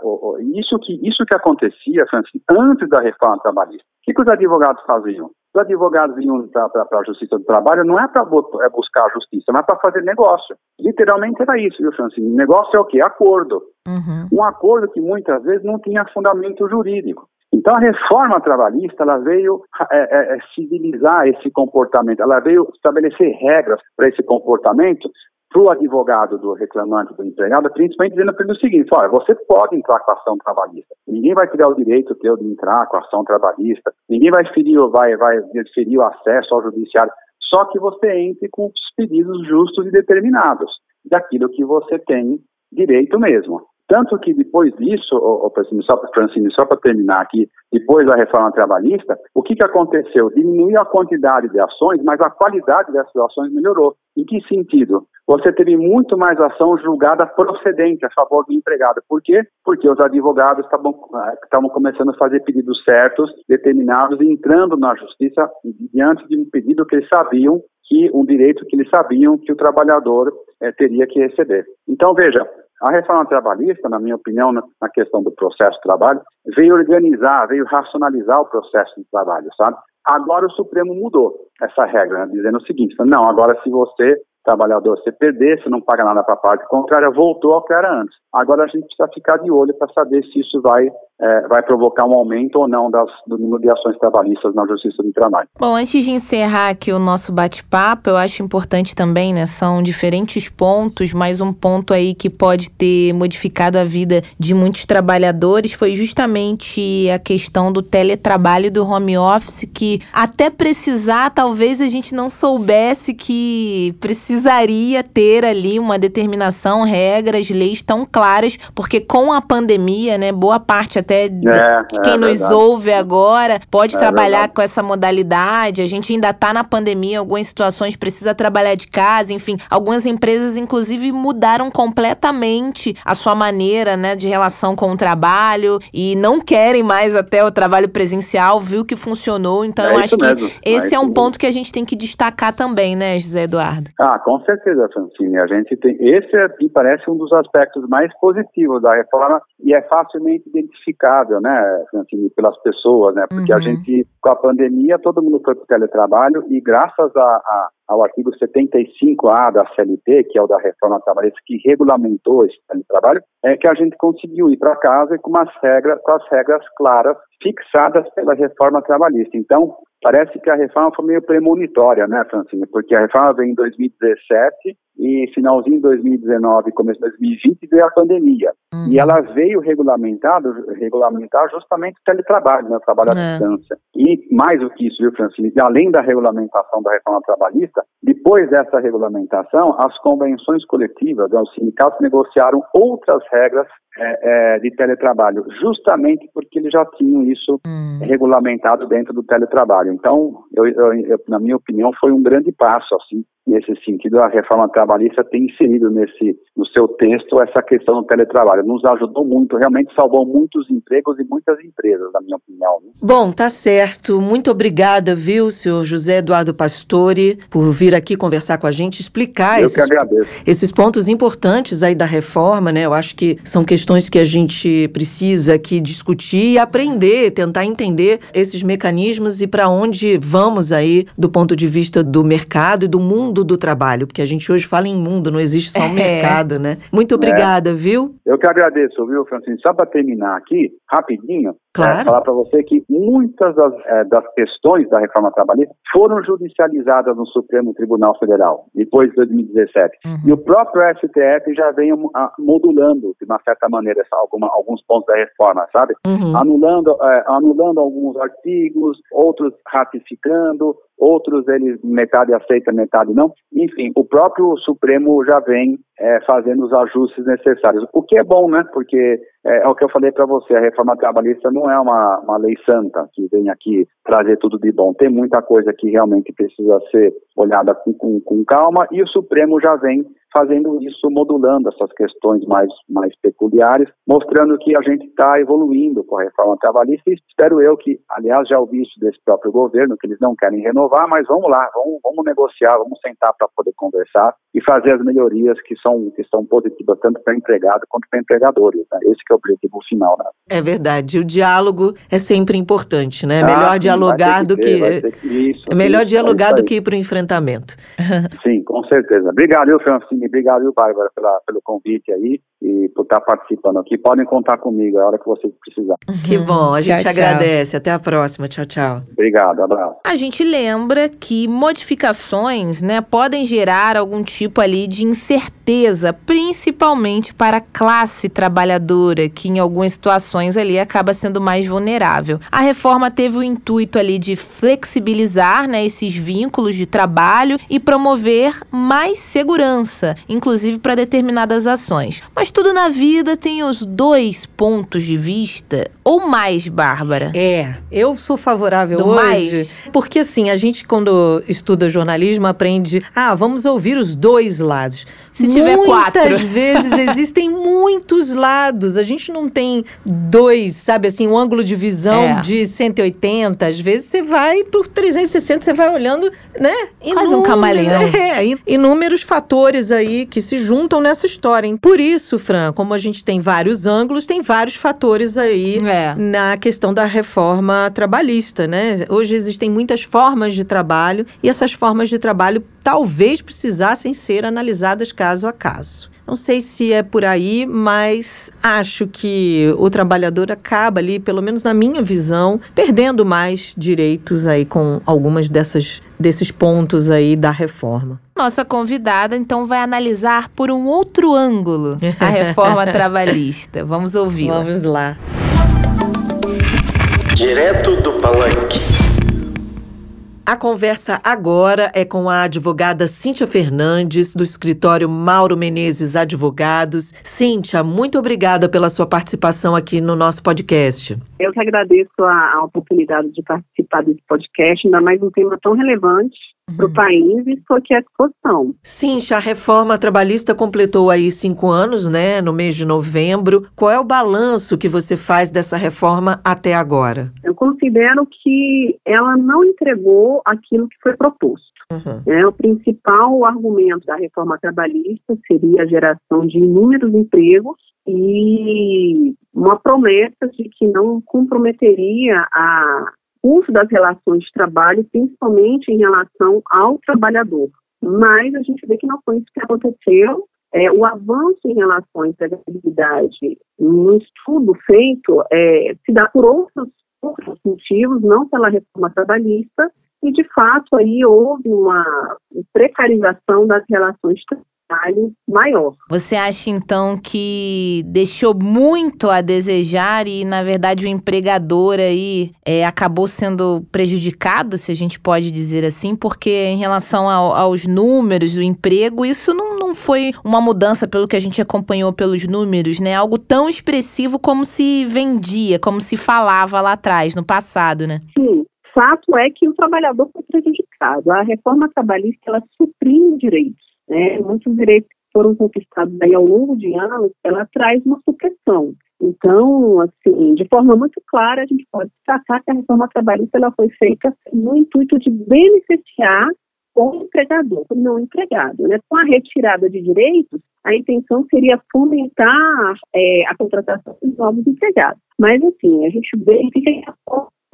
isso que, isso que acontecia, Francis, antes da reforma trabalhista. O que, que os advogados faziam? Os advogados iam para a Justiça do Trabalho não é para é buscar a justiça, mas para fazer negócio. Literalmente era isso, viu, Francine? Negócio é o quê? Acordo. Uhum. Um acordo que muitas vezes não tinha fundamento jurídico. Então, a reforma trabalhista ela veio é, é, é, civilizar esse comportamento, ela veio estabelecer regras para esse comportamento para o advogado do reclamante, do empregado, principalmente dizendo para ele o seguinte: olha, você pode entrar com a ação trabalhista. Ninguém vai tirar o direito teu de entrar com a ação trabalhista, ninguém vai ferir, vai, vai ferir o acesso ao judiciário, só que você entre com os pedidos justos e determinados daquilo que você tem direito mesmo. Tanto que depois disso, só Francine, só para terminar aqui, depois da reforma trabalhista, o que, que aconteceu? Diminuiu a quantidade de ações, mas a qualidade dessas ações melhorou. Em que sentido? Você teve muito mais ação julgada procedente a favor do empregado. Por quê? Porque os advogados estavam, estavam começando a fazer pedidos certos, determinados, entrando na justiça diante de um pedido que eles sabiam que um direito que eles sabiam que o trabalhador é, teria que receber. Então, veja, a reforma trabalhista, na minha opinião, na questão do processo de trabalho, veio organizar, veio racionalizar o processo de trabalho, sabe? Agora o Supremo mudou essa regra, né, dizendo o seguinte: não, agora se você trabalhador se perder, se não paga nada para a parte contrária, voltou ao que era antes. Agora a gente precisa ficar de olho para saber se isso vai, é, vai provocar um aumento ou não das, do número de ações trabalhistas na Justiça do Trabalho. Bom, antes de encerrar aqui o nosso bate-papo, eu acho importante também, né? São diferentes pontos, mas um ponto aí que pode ter modificado a vida de muitos trabalhadores foi justamente a questão do teletrabalho do home office, que até precisar, talvez a gente não soubesse que precisa precisaria ter ali uma determinação, regras, leis tão claras, porque com a pandemia, né, boa parte até de é, quem é nos ouve agora pode é trabalhar verdade. com essa modalidade. A gente ainda está na pandemia, algumas situações precisa trabalhar de casa, enfim, algumas empresas inclusive mudaram completamente a sua maneira, né, de relação com o trabalho e não querem mais até o trabalho presencial, viu que funcionou. Então é eu acho mesmo. que esse é, é um ponto que a gente tem que destacar também, né, José Eduardo? Ah, com certeza, Francine. A gente tem. Esse é, me parece um dos aspectos mais positivos da reforma e é facilmente identificável, né, Francine, pelas pessoas, né? Porque uhum. a gente, com a pandemia, todo mundo foi para o teletrabalho e graças a, a ao artigo 75A da CLT, que é o da reforma trabalhista, que regulamentou esse teletrabalho, é que a gente conseguiu ir para casa com, umas regras, com as regras claras fixadas pela reforma trabalhista. Então, parece que a reforma foi meio premonitória, né, Francine? Porque a reforma veio em 2017 e finalzinho de 2019, começo de 2020 veio a pandemia. Uhum. E ela veio regulamentar, regulamentar justamente o teletrabalho, né, o trabalho à é. distância. E mais do que isso, viu, Francine? Além da regulamentação da reforma trabalhista, depois dessa regulamentação, as convenções coletivas, né, os sindicatos negociaram outras regras é, é, de teletrabalho, justamente porque eles já tinham isso hum. regulamentado dentro do teletrabalho. Então, eu, eu, na minha opinião, foi um grande passo, assim, nesse sentido, a reforma trabalhista tem inserido nesse, no seu texto essa questão do teletrabalho. Nos ajudou muito, realmente salvou muitos empregos e muitas empresas, na minha opinião. Né? Bom, tá certo. Muito obrigada, viu, senhor José Eduardo Pastore, por vir aqui conversar com a gente, explicar esses, esses pontos importantes aí da reforma, né? Eu acho que são questões que a gente precisa aqui discutir e aprender, tentar entender esses mecanismos e para onde vamos aí do ponto de vista do mercado e do mundo mundo do trabalho, porque a gente hoje fala em mundo, não existe só um *laughs* é. mercado, né? Muito obrigada, é. viu? Eu que agradeço, viu, Francine? Só para terminar aqui, rapidinho, Claro. É, falar para você que muitas das, é, das, questões da reforma trabalhista foram judicializadas no Supremo Tribunal Federal, depois de 2017. Uhum. E o próprio STF já vem a, modulando, de uma certa maneira, alguma, alguns pontos da reforma, sabe? Uhum. Anulando, é, anulando alguns artigos, outros ratificando, outros eles metade aceita, metade não. Enfim, o próprio Supremo já vem é, fazendo os ajustes necessários. O que é bom, né? Porque é, é o que eu falei para você, a reforma trabalhista não é uma, uma lei santa que vem aqui trazer tudo de bom. Tem muita coisa que realmente precisa ser olhada com, com, com calma e o Supremo já vem fazendo isso, modulando essas questões mais, mais peculiares, mostrando que a gente está evoluindo com a reforma trabalhista e espero eu que, aliás, já ouvi isso desse próprio governo, que eles não querem renovar, mas vamos lá, vamos, vamos negociar, vamos sentar para poder conversar e fazer as melhorias que são, que são positivas tanto para empregado quanto para empregadores. Né? Esse é o objetivo final. Né? É verdade, o diálogo é sempre importante, né? É melhor ah, dialogar do que... que isso, é melhor isso, dialogar é do que ir para o enfrentamento. *laughs* *laughs* Sim, com certeza. Obrigado, Francine, obrigado, eu, Bárbara, pela, pelo convite aí e por estar participando aqui. Podem contar comigo a hora que vocês precisarem. Que bom, a gente tchau, agradece. Tchau. Até a próxima. Tchau, tchau. Obrigado, abraço. A gente lembra que modificações, né, podem gerar algum tipo ali de incerteza, principalmente para a classe trabalhadora, que em algumas situações ali acaba sendo mais vulnerável. A reforma teve o intuito ali de flexibilizar, né, esses vínculos de trabalho e promover mais segurança, inclusive para determinadas ações. Mas tudo na vida tem os dois pontos de vista, ou mais, Bárbara? É, eu sou favorável Do hoje, mais? porque assim, a gente quando estuda jornalismo aprende, ah, vamos ouvir os dois lados. Se tiver Muitas quatro. Muitas *laughs* vezes existem muitos lados. A gente não tem dois, sabe assim, um ângulo de visão é. de 180. Às vezes você vai por 360, você vai olhando, né? Quase um camaleão. *laughs* É, inúmeros fatores aí que se juntam nessa história. Hein? Por isso, Fran, como a gente tem vários ângulos, tem vários fatores aí é. na questão da reforma trabalhista, né? Hoje existem muitas formas de trabalho e essas formas de trabalho talvez precisassem ser analisadas caso a caso. Não sei se é por aí, mas acho que o trabalhador acaba ali, pelo menos na minha visão, perdendo mais direitos aí com algumas dessas desses pontos aí da reforma. Nossa convidada então vai analisar por um outro ângulo a reforma *laughs* trabalhista. Vamos ouvir. Vamos lá. Direto do Palanque. A conversa agora é com a advogada Cíntia Fernandes, do escritório Mauro Menezes Advogados. Cíntia, muito obrigada pela sua participação aqui no nosso podcast. Eu que agradeço a, a oportunidade de participar desse podcast, ainda mais um tema tão relevante para o uhum. país e estou aqui à disposição. Sim, a reforma trabalhista completou aí cinco anos, né, no mês de novembro. Qual é o balanço que você faz dessa reforma até agora? Eu considero que ela não entregou aquilo que foi proposto. Uhum. É, o principal argumento da reforma trabalhista seria a geração de inúmeros empregos e uma promessa de que não comprometeria a curso das relações de trabalho, principalmente em relação ao trabalhador. Mas a gente vê que não foi isso que aconteceu. É, o avanço em relação à empregabilidade no estudo feito é, se dá por outros, outros motivos, não pela reforma trabalhista, e de fato aí houve uma precarização das relações de trabalho maior. Você acha então que deixou muito a desejar e na verdade o empregador aí é, acabou sendo prejudicado, se a gente pode dizer assim, porque em relação ao, aos números do emprego, isso não, não foi uma mudança pelo que a gente acompanhou pelos números, né? Algo tão expressivo como se vendia, como se falava lá atrás, no passado, né? Sim. Fato é que o trabalhador foi prejudicado. A reforma trabalhista ela suprime direitos né, muitos direitos que foram conquistados aí ao longo de anos, ela traz uma supressão. Então, assim, de forma muito clara, a gente pode destacar que a reforma trabalhista ela foi feita no intuito de beneficiar o empregador, o não empregado. Né? Com a retirada de direitos, a intenção seria fomentar é, a contratação de novos empregados. Mas, assim, a gente verifica que a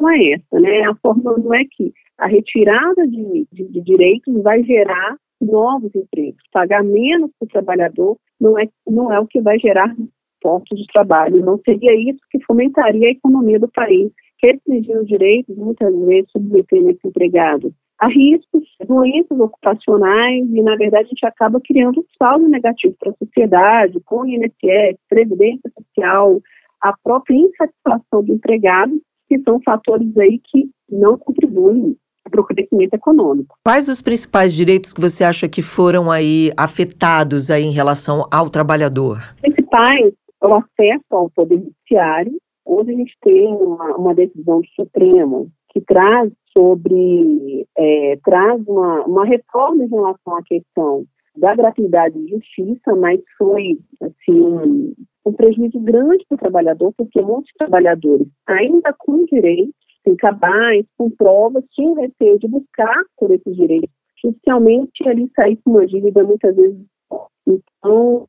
é essa, né? A não é que a retirada de, de, de direitos vai gerar novos empregos. Pagar menos para o trabalhador não é, não é o que vai gerar postos de trabalho. Não seria isso que fomentaria a economia do país. Restringir os direitos, muitas vezes, submetendo esse empregado a riscos, doenças ocupacionais e, na verdade, a gente acaba criando um saldo negativo para a sociedade, com o INSS, Previdência Social, a própria insatisfação do empregado, que são fatores aí que não contribuem para o crescimento econômico. Quais os principais direitos que você acha que foram aí afetados aí em relação ao trabalhador? Principais é o acesso ao poder judiciário. Hoje a gente tem uma, uma decisão do Supremo que traz sobre é, traz uma, uma reforma em relação à questão da gratuidade de justiça, mas foi assim, um, prejuízo grande para o trabalhador, porque muitos trabalhadores, ainda com direitos, sem cabais, com provas, tinham receio de buscar por esses direitos judicialmente ali sair com uma dívida muitas vezes. Então,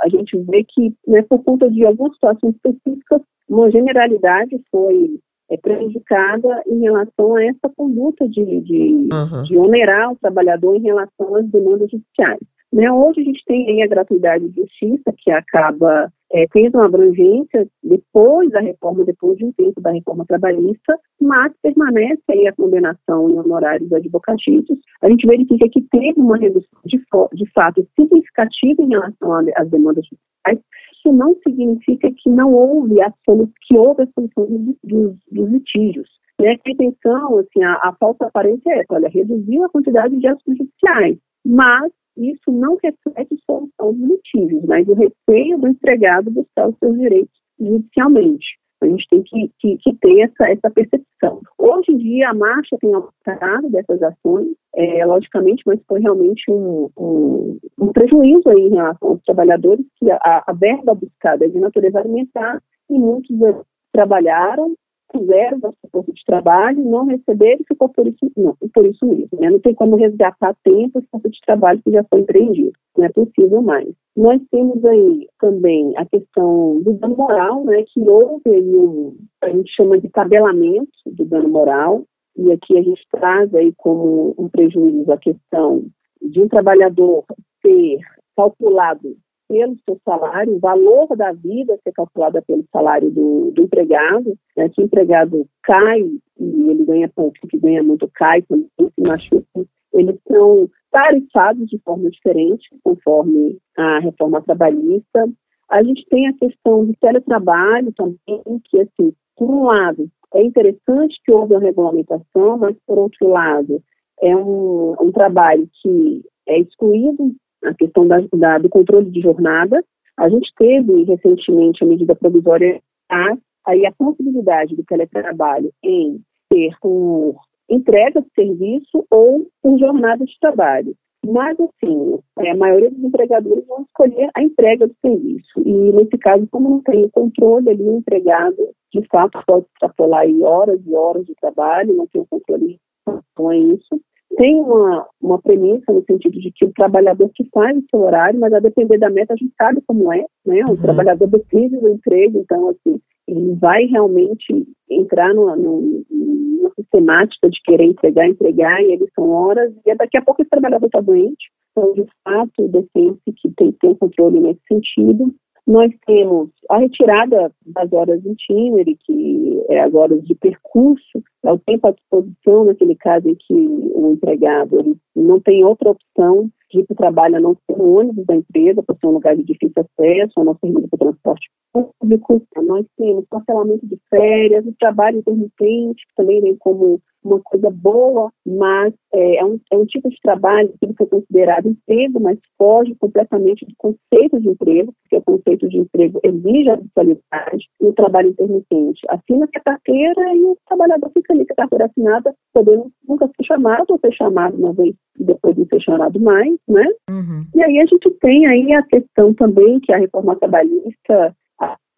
a gente vê que, né, por conta de algumas situações específicas, uma generalidade foi é, prejudicada em relação a essa conduta de, de, uhum. de onerar o trabalhador em relação às demandas judiciais. Né, hoje a gente tem a gratuidade de justiça, que acaba é, tendo uma abrangência depois da reforma, depois de um tempo da reforma trabalhista, mas permanece aí a condenação em honorários advocatícios. A gente verifica que teve uma redução de, de fato significativa em relação às demandas judiciais, isso não significa que não houve a solução, que houve a solução dos, dos, dos litígios. Né? A intenção, assim, a, a aparência é essa, olha, reduziu a quantidade de atos judiciais, mas isso não reflete solução dos litígios, mas o receio do empregado buscar os seus direitos judicialmente. A gente tem que, que, que, ter essa, essa percepção. Hoje em dia, a marcha tem aumentado dessas ações, é, logicamente, mas foi realmente um, um, um, prejuízo aí em relação aos trabalhadores, que a, a verba buscada é de natureza alimentar e muitos trabalharam fizeram da sua força de trabalho, não receberam e ficou por isso, não, por isso mesmo. Né? Não tem como resgatar tempo esse força de trabalho que já foi empreendido. Não é possível mais. Nós temos aí também a questão do dano moral, né, que houve aí um, a gente chama de tabelamento do dano moral, e aqui a gente traz aí como um prejuízo a questão de um trabalhador ter calculado pelo seu salário, o valor da vida ser calculado pelo salário do, do empregado, né, que o empregado cai e ele ganha pouco, que ganha muito cai, quando se machuca, eles são tarifados de forma diferente, conforme a reforma trabalhista. A gente tem a questão do teletrabalho também, que, assim, por um lado, é interessante que houve a regulamentação, mas, por outro lado, é um, um trabalho que é excluído a questão da, da, do controle de jornada. A gente teve recentemente a medida provisória a, aí a possibilidade do teletrabalho em ter por entrega de serviço ou por jornada de trabalho. Mas, assim, é, a maioria dos empregadores vão escolher a entrega do serviço. E, nesse caso, como não tem o controle ali, o empregado, de fato, pode extrapolar horas e horas de trabalho, não tem o controle com isso tem uma, uma premissa no sentido de que o trabalhador que faz o seu horário, mas a depender da meta, a gente sabe como é, né? O uhum. trabalhador depende do emprego, então, assim, ele vai realmente entrar numa, numa, sistemática de querer entregar, entregar, e eles são horas, e daqui a pouco esse trabalhador está doente, então, de fato, defende que tem um controle nesse sentido. Nós temos a retirada das horas em itinerário, que é as horas de percurso, é o tempo à disposição naquele caso em que o empregado não tem outra opção de ir para o trabalho a não ser no ônibus da empresa, por ser um lugar de difícil acesso, a não servir para o transporte público. Nós temos parcelamento de férias, o trabalho intermitente, que também vem como uma coisa boa, mas é, é, um, é um tipo de trabalho que foi considerado emprego, mas foge completamente do conceito de emprego, porque o conceito de emprego exige a habitualidade e o trabalho intermitente. Assina-se a carteira e o trabalhador fica ali com a carteira assinada, podendo nunca ser chamado ou ser chamado uma vez depois não ser chamado mais, né? Uhum. E aí a gente tem aí a questão também que a reforma trabalhista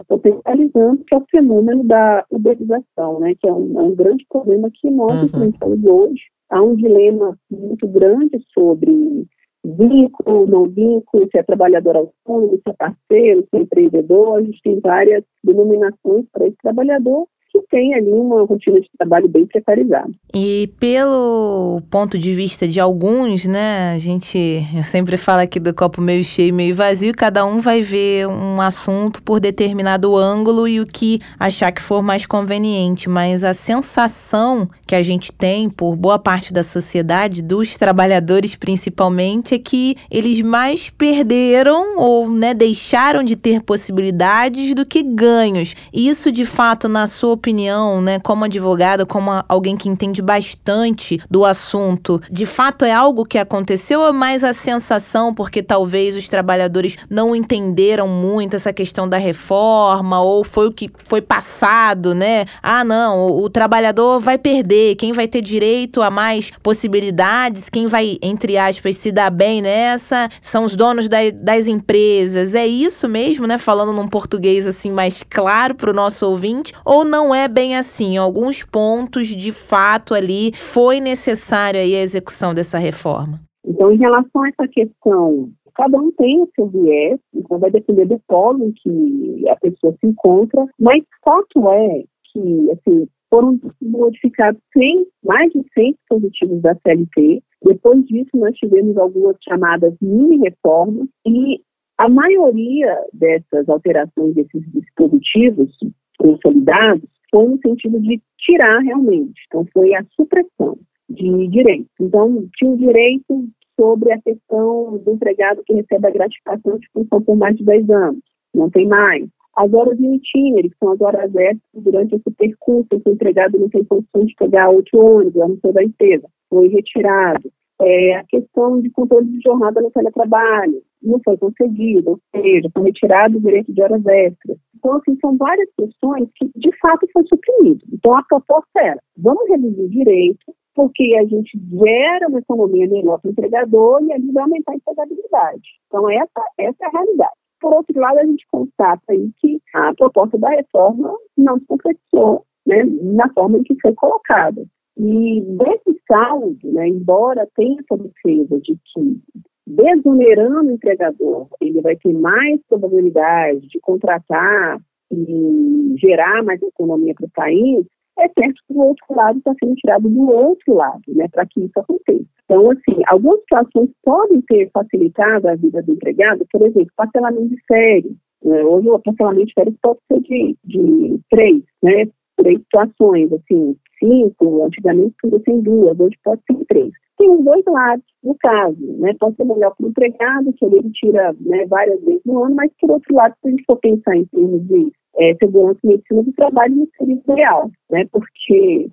potencializando, que é o fenômeno da uberização, né, que é um, é um grande problema que nós uhum. enfrentamos hoje. Há um dilema muito grande sobre vínculo, não vínculo, se é trabalhador autônomo, se é parceiro, se é empreendedor. A gente tem várias denominações para esse trabalhador tem ali uma rotina de trabalho bem precarizada. E pelo ponto de vista de alguns, né, a gente eu sempre fala aqui do copo meio cheio, meio vazio, cada um vai ver um assunto por determinado ângulo e o que achar que for mais conveniente, mas a sensação que a gente tem por boa parte da sociedade, dos trabalhadores principalmente, é que eles mais perderam ou, né, deixaram de ter possibilidades do que ganhos. Isso de fato na sua opinião opinião, né, como advogada, como alguém que entende bastante do assunto, de fato é algo que aconteceu ou é mais a sensação porque talvez os trabalhadores não entenderam muito essa questão da reforma ou foi o que foi passado, né? Ah, não, o, o trabalhador vai perder, quem vai ter direito a mais possibilidades, quem vai, entre aspas, se dar bem nessa, são os donos da, das empresas. É isso mesmo, né? Falando num português assim mais claro para o nosso ouvinte, ou não é bem assim? Alguns pontos, de fato, ali foi necessária a execução dessa reforma. Então, em relação a essa questão, cada um tem o seu viés, então vai depender do polo em que a pessoa se encontra, mas fato é que, assim, foram modificados 100, mais de 100 dispositivos da CLT. Depois disso, nós tivemos algumas chamadas mini-reformas e a maioria dessas alterações desses dispositivos consolidados foi no sentido de tirar realmente. Então, foi a supressão de direitos. Então, tinha o direito sobre a questão do empregado que recebe a gratificação de função por mais de 10 anos. Não tem mais. As horas de itinerário, que são as horas extras durante esse percurso, esse empregado não tem condições de pegar outro ônibus, a não ser da empresa, foi retirado. É, a questão de controle de jornada no teletrabalho não foi concedido, ou seja, foi retirado o direito de horas extras. Então, assim, são várias questões que, de fato, foi suprimido. Então, a proposta era, vamos reduzir o direito, porque a gente gera uma economia melhor para o empregador e ali vai aumentar a empregabilidade. Então, essa, essa é a realidade. Por outro lado, a gente constata aí que a proposta da reforma não se concretizou né, na forma em que foi colocada. E desse saldo, né, embora tenha essa defesa de que desonerando o empregador, ele vai ter mais probabilidade de contratar e gerar mais economia para o país, é certo que o outro lado está sendo tirado do outro lado, né, para que isso aconteça. Então, assim, algumas situações podem ter facilitado a vida do empregado, por exemplo, parcelamento de férias. Né? Hoje o parcelamento de férias pode ser de, de três, né, três situações, assim, cinco, antigamente podia ser duas, hoje pode ser três. Tem os dois lados no caso, né? Pode ser melhor para o empregado, que ele tira né, várias vezes no ano, mas por outro lado, se a gente for pensar em termos de é, segurança e medicina do trabalho, não seria ideal, né? Porque,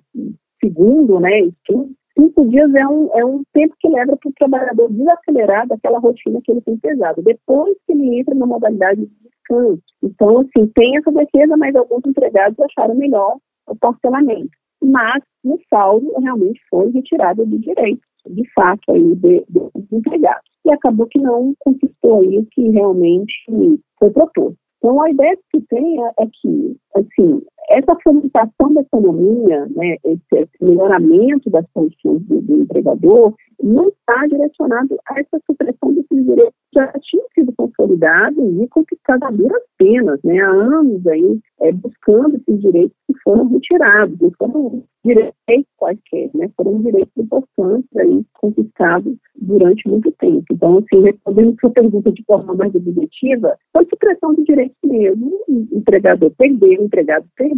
segundo né, cinco dias é um, é um tempo que leva para o trabalhador desacelerar daquela rotina que ele tem pesado, depois que ele entra na modalidade de descanso. Então, assim, tem essa defesa, mas alguns empregados acharam melhor o parcelamento mas no saldo realmente foi retirada de direito, de fato, aí, de, dos empregados. E acabou que não conquistou aí o que realmente foi proposto. Então, a ideia que tem é, é que, assim, essa fomentação da economia, né, esse, melhoramento das condições do, do, empregador, não está direcionado a essa supressão desses direitos que já tinham sido consolidados e conquistados a duras penas, né, há anos aí, é, buscando esses direitos que foram retirados, não foram direitos quaisquer, né, foram direitos importantes aí, conquistados durante muito tempo. Então, assim, respondendo sua pergunta de forma mais objetiva, foi supressão de direitos mesmo, o empregador perdeu, o empregado perdeu,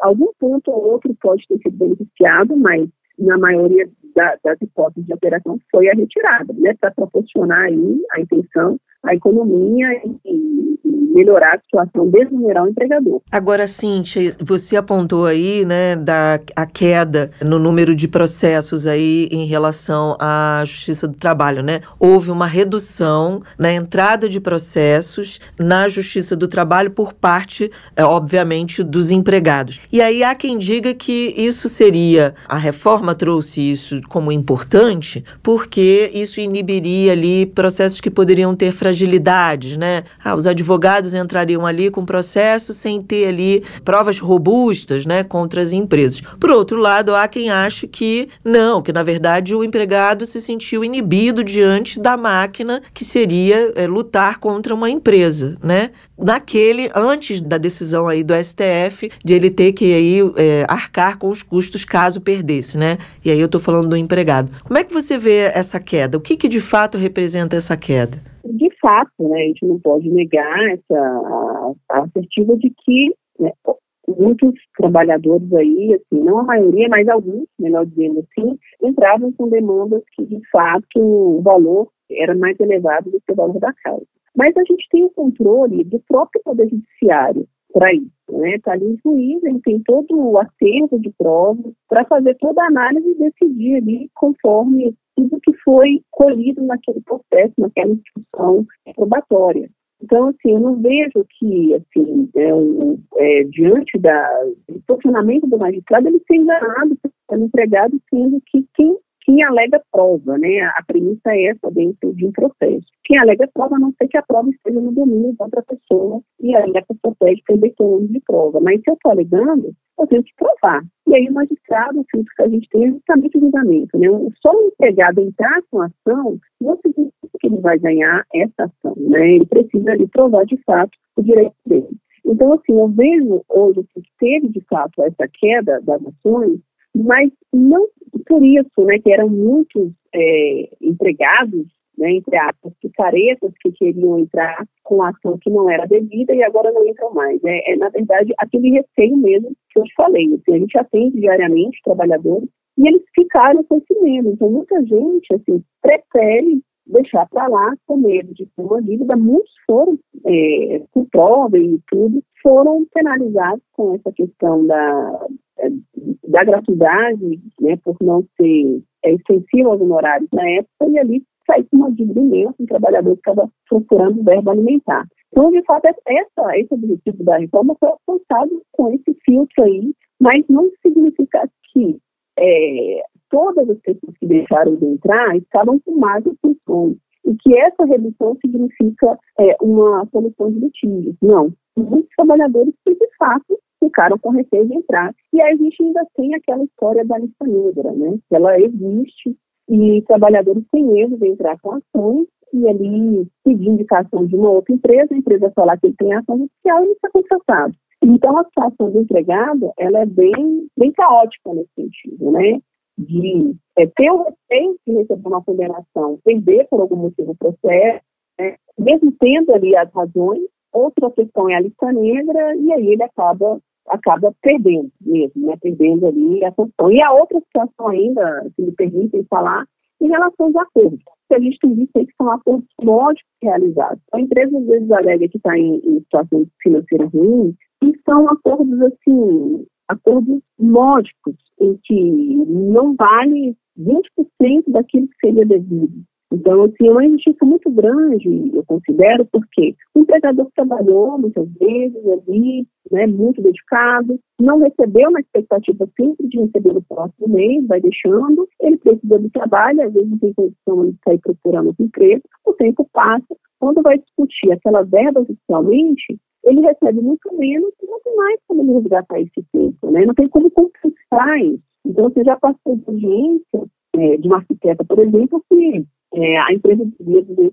algum ponto ou outro pode ter sido beneficiado, mas na maioria da, das hipóteses de operação foi a retirada, né, para proporcionar aí a intenção a economia e, melhorar a situação, desnumerar o empregador. Agora, Cíntia, você apontou aí, né, da a queda no número de processos aí em relação à Justiça do Trabalho, né? Houve uma redução na entrada de processos na Justiça do Trabalho por parte, é, obviamente, dos empregados. E aí há quem diga que isso seria, a reforma trouxe isso como importante, porque isso inibiria ali processos que poderiam ter fragilidade fragilidades, né? Ah, os advogados entrariam ali com processo sem ter ali provas robustas, né, contra as empresas. Por outro lado, há quem ache que não, que na verdade o empregado se sentiu inibido diante da máquina que seria é, lutar contra uma empresa, né? Naquele antes da decisão aí do STF de ele ter que aí é, arcar com os custos caso perdesse, né? E aí eu estou falando do empregado. Como é que você vê essa queda? O que, que de fato representa essa queda? De fato, né, a gente não pode negar essa a, assertiva de que né, muitos trabalhadores aí, assim, não a maioria, mas alguns, melhor dizendo assim, entravam com demandas que, de fato, o valor era mais elevado do que o valor da causa. Mas a gente tem o controle do próprio Poder Judiciário para isso. né? Está ali o juiz, ele tem todo o acervo de provas para fazer toda a análise e decidir ali conforme tudo que foi colhido naquele processo, naquela instituição probatória. Então, assim, eu não vejo que, assim, é, é, diante da, do posicionamento do magistrado, ele ser enganado pelo empregado, sendo que quem quem alega prova, né? A premissa é essa dentro de um processo. Quem alega prova, a não ser que a prova esteja no domínio de outra pessoa, e aí a pessoa pede perder todo de prova. Mas se eu estou alegando, eu tenho que provar. E aí o magistrado, o filtro que a gente tem é justamente o julgamento. Né? Só o empregado entrar com a ação não significa que ele vai ganhar essa ação. Né? Ele precisa ali provar de fato o direito dele. Então, assim, eu vejo hoje que teve de fato essa queda das ações mas não por isso, né, que eram muitos é, empregados, né, entre aspas, picaretas que queriam entrar com ação que não era devida e agora não entram mais. É, é na verdade, aquele receio mesmo que eu te falei. Assim, a gente atende diariamente trabalhadores e eles ficaram com esse medo. Então, muita gente, assim, prefere deixar para lá com medo de ter uma dívida. Muitos foram, é, com e tudo, foram penalizados com essa questão da, da gratuidade, né, por não ser é, extensivo aos honorários na época, e ali saiu uma dívida imensa, um trabalhador que estava procurando verbo alimentar. Então, de fato, essa, esse objetivo da reforma foi alcançado com esse filtro aí, mas não significa que é, todas as pessoas que deixaram de entrar estavam com mais funções e que essa redução significa é, uma solução de litígios. Não. Muitos trabalhadores que, de fato, ficaram com receio de entrar. E aí a gente ainda tem aquela história da lista negra, né? Ela existe e trabalhadores têm medo de entrar com ações e ali pedir indicação de uma outra empresa, a empresa falar que ele tem ação judicial e ele está contratado. Então, a situação do empregado, ela é bem, bem caótica nesse sentido, né? de é, ter o receio de receber uma condenação, perder por algum motivo o processo, né, mesmo tendo ali as razões, outra questão é a lista negra, e aí ele acaba, acaba perdendo mesmo, né, perdendo ali a função. E a outra situação ainda, se me permitem falar, em relação aos acordos. Que a gente tem que são acordos módicos realizados. A empresa às vezes alega que está em, em situação financeira ruim, e são acordos assim, acordos módicos, em que não vale 20% daquilo que seria devido. Então, assim, é uma injustiça muito grande, eu considero, porque o empregador trabalhou muitas vezes ali, né, muito dedicado, não recebeu uma expectativa sempre de receber no próximo mês, vai deixando, ele precisa do trabalho, às vezes não tem condição de sair procurando outro emprego, o tempo passa, quando vai discutir aquela verba oficialmente, ele recebe muito menos e não tem mais como ele resgatar esse tempo, né? Não tem como compensar isso. Então, você já passou de audiência é, de uma arquiteta, por exemplo, que é, a empresa dizia do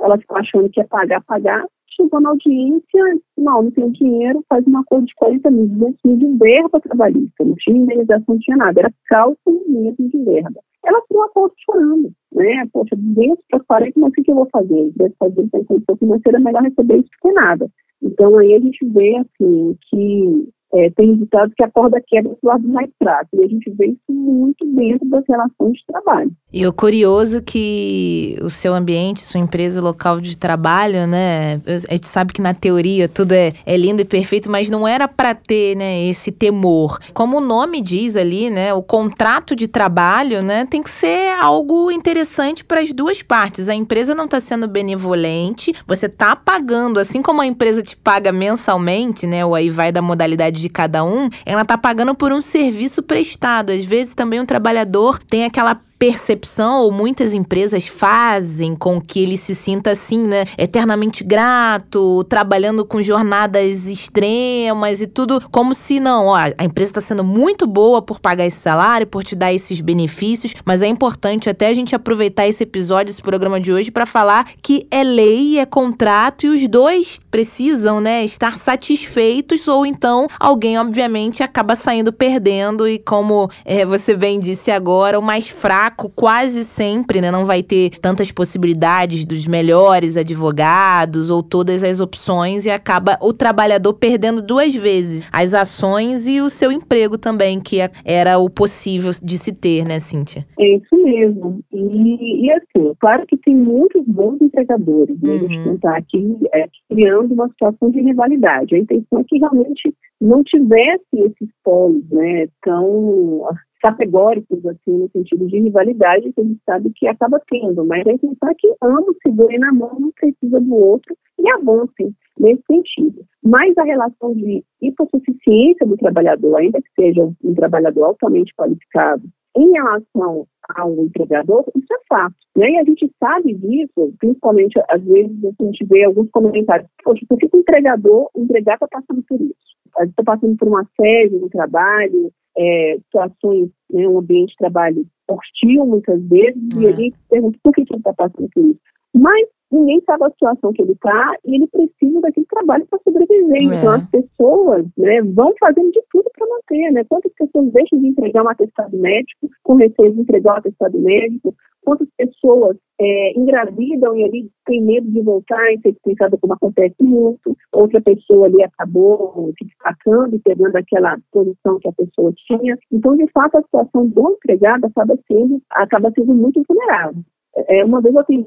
ela ficou achando que ia pagar, pagar, chegou na audiência, não, não tem dinheiro, faz um acordo de 40 mil, 200 mil de verba trabalhista, não tinha indenização, não tinha nada, era cálculo mesmo de verba. Ela fez um acordo chorando, né? Poxa, 200 para 40, mas o que, eu vou fazer? Em vez de fazer sem condição financeira, é melhor receber isso que nada. Então aí a gente vê assim que é, tem ditado que a corda quebra do lado mais fraco. E a gente vê isso muito dentro das relações de trabalho. E o curioso que o seu ambiente, sua empresa, o local de trabalho, né? A gente sabe que na teoria tudo é, é lindo e perfeito, mas não era para ter, né, esse temor. Como o nome diz ali, né? O contrato de trabalho, né? Tem que ser algo interessante para as duas partes. A empresa não está sendo benevolente, você está pagando, assim como a empresa te paga mensalmente, né? Ou aí vai da modalidade de cada um, ela tá pagando por um serviço prestado. Às vezes também um trabalhador tem aquela percepção, ou muitas empresas fazem com que ele se sinta assim, né, eternamente grato, trabalhando com jornadas extremas e tudo, como se não, ó, a empresa está sendo muito boa por pagar esse salário, por te dar esses benefícios, mas é importante até a gente aproveitar esse episódio, esse programa de hoje, para falar que é lei, é contrato e os dois precisam, né, estar satisfeitos ou então alguém, obviamente, acaba saindo perdendo e como é, você bem disse agora, o mais fraco fraco quase sempre, né? Não vai ter tantas possibilidades dos melhores advogados ou todas as opções e acaba o trabalhador perdendo duas vezes as ações e o seu emprego também, que é, era o possível de se ter, né, Cíntia? É isso mesmo. E, e assim, claro que tem muitos bons empregadores, né? Uhum. A gente não está aqui é, criando uma situação de rivalidade. A intenção é que realmente não tivesse esses polos, né, tão categóricos, assim, no sentido de rivalidade, que a gente sabe que acaba tendo, mas é que ambos segurem na mão, um precisa do outro e avancem nesse sentido. Mas a relação de hipossuficiência do trabalhador, ainda que seja um trabalhador altamente qualificado, em relação ao empregador, isso é fato. Né? E a gente sabe disso, principalmente, às vezes, a gente vê alguns comentários, poxa, por que o empregador, o empregado está passando por isso? Está passando por um assédio no trabalho, é, situações, né, um ambiente de trabalho hostil muitas vezes, e a é. gente pergunta por que, que ele está passando por isso. Mas ninguém sabe a situação que ele está e ele precisa daquele trabalho para sobreviver. É. Então as pessoas né, vão fazendo de tudo para manter. Né? Quantas pessoas deixam de entregar um atestado médico com receio de entregar um atestado médico? Quantas pessoas é, engravidam e ali tem medo de voltar e ser dispensada como acontece muito? Outra pessoa ali acabou se destacando e pegando aquela posição que a pessoa tinha. Então, de fato, a situação do empregado acaba sendo, acaba sendo muito vulnerável. É, uma vez eu tive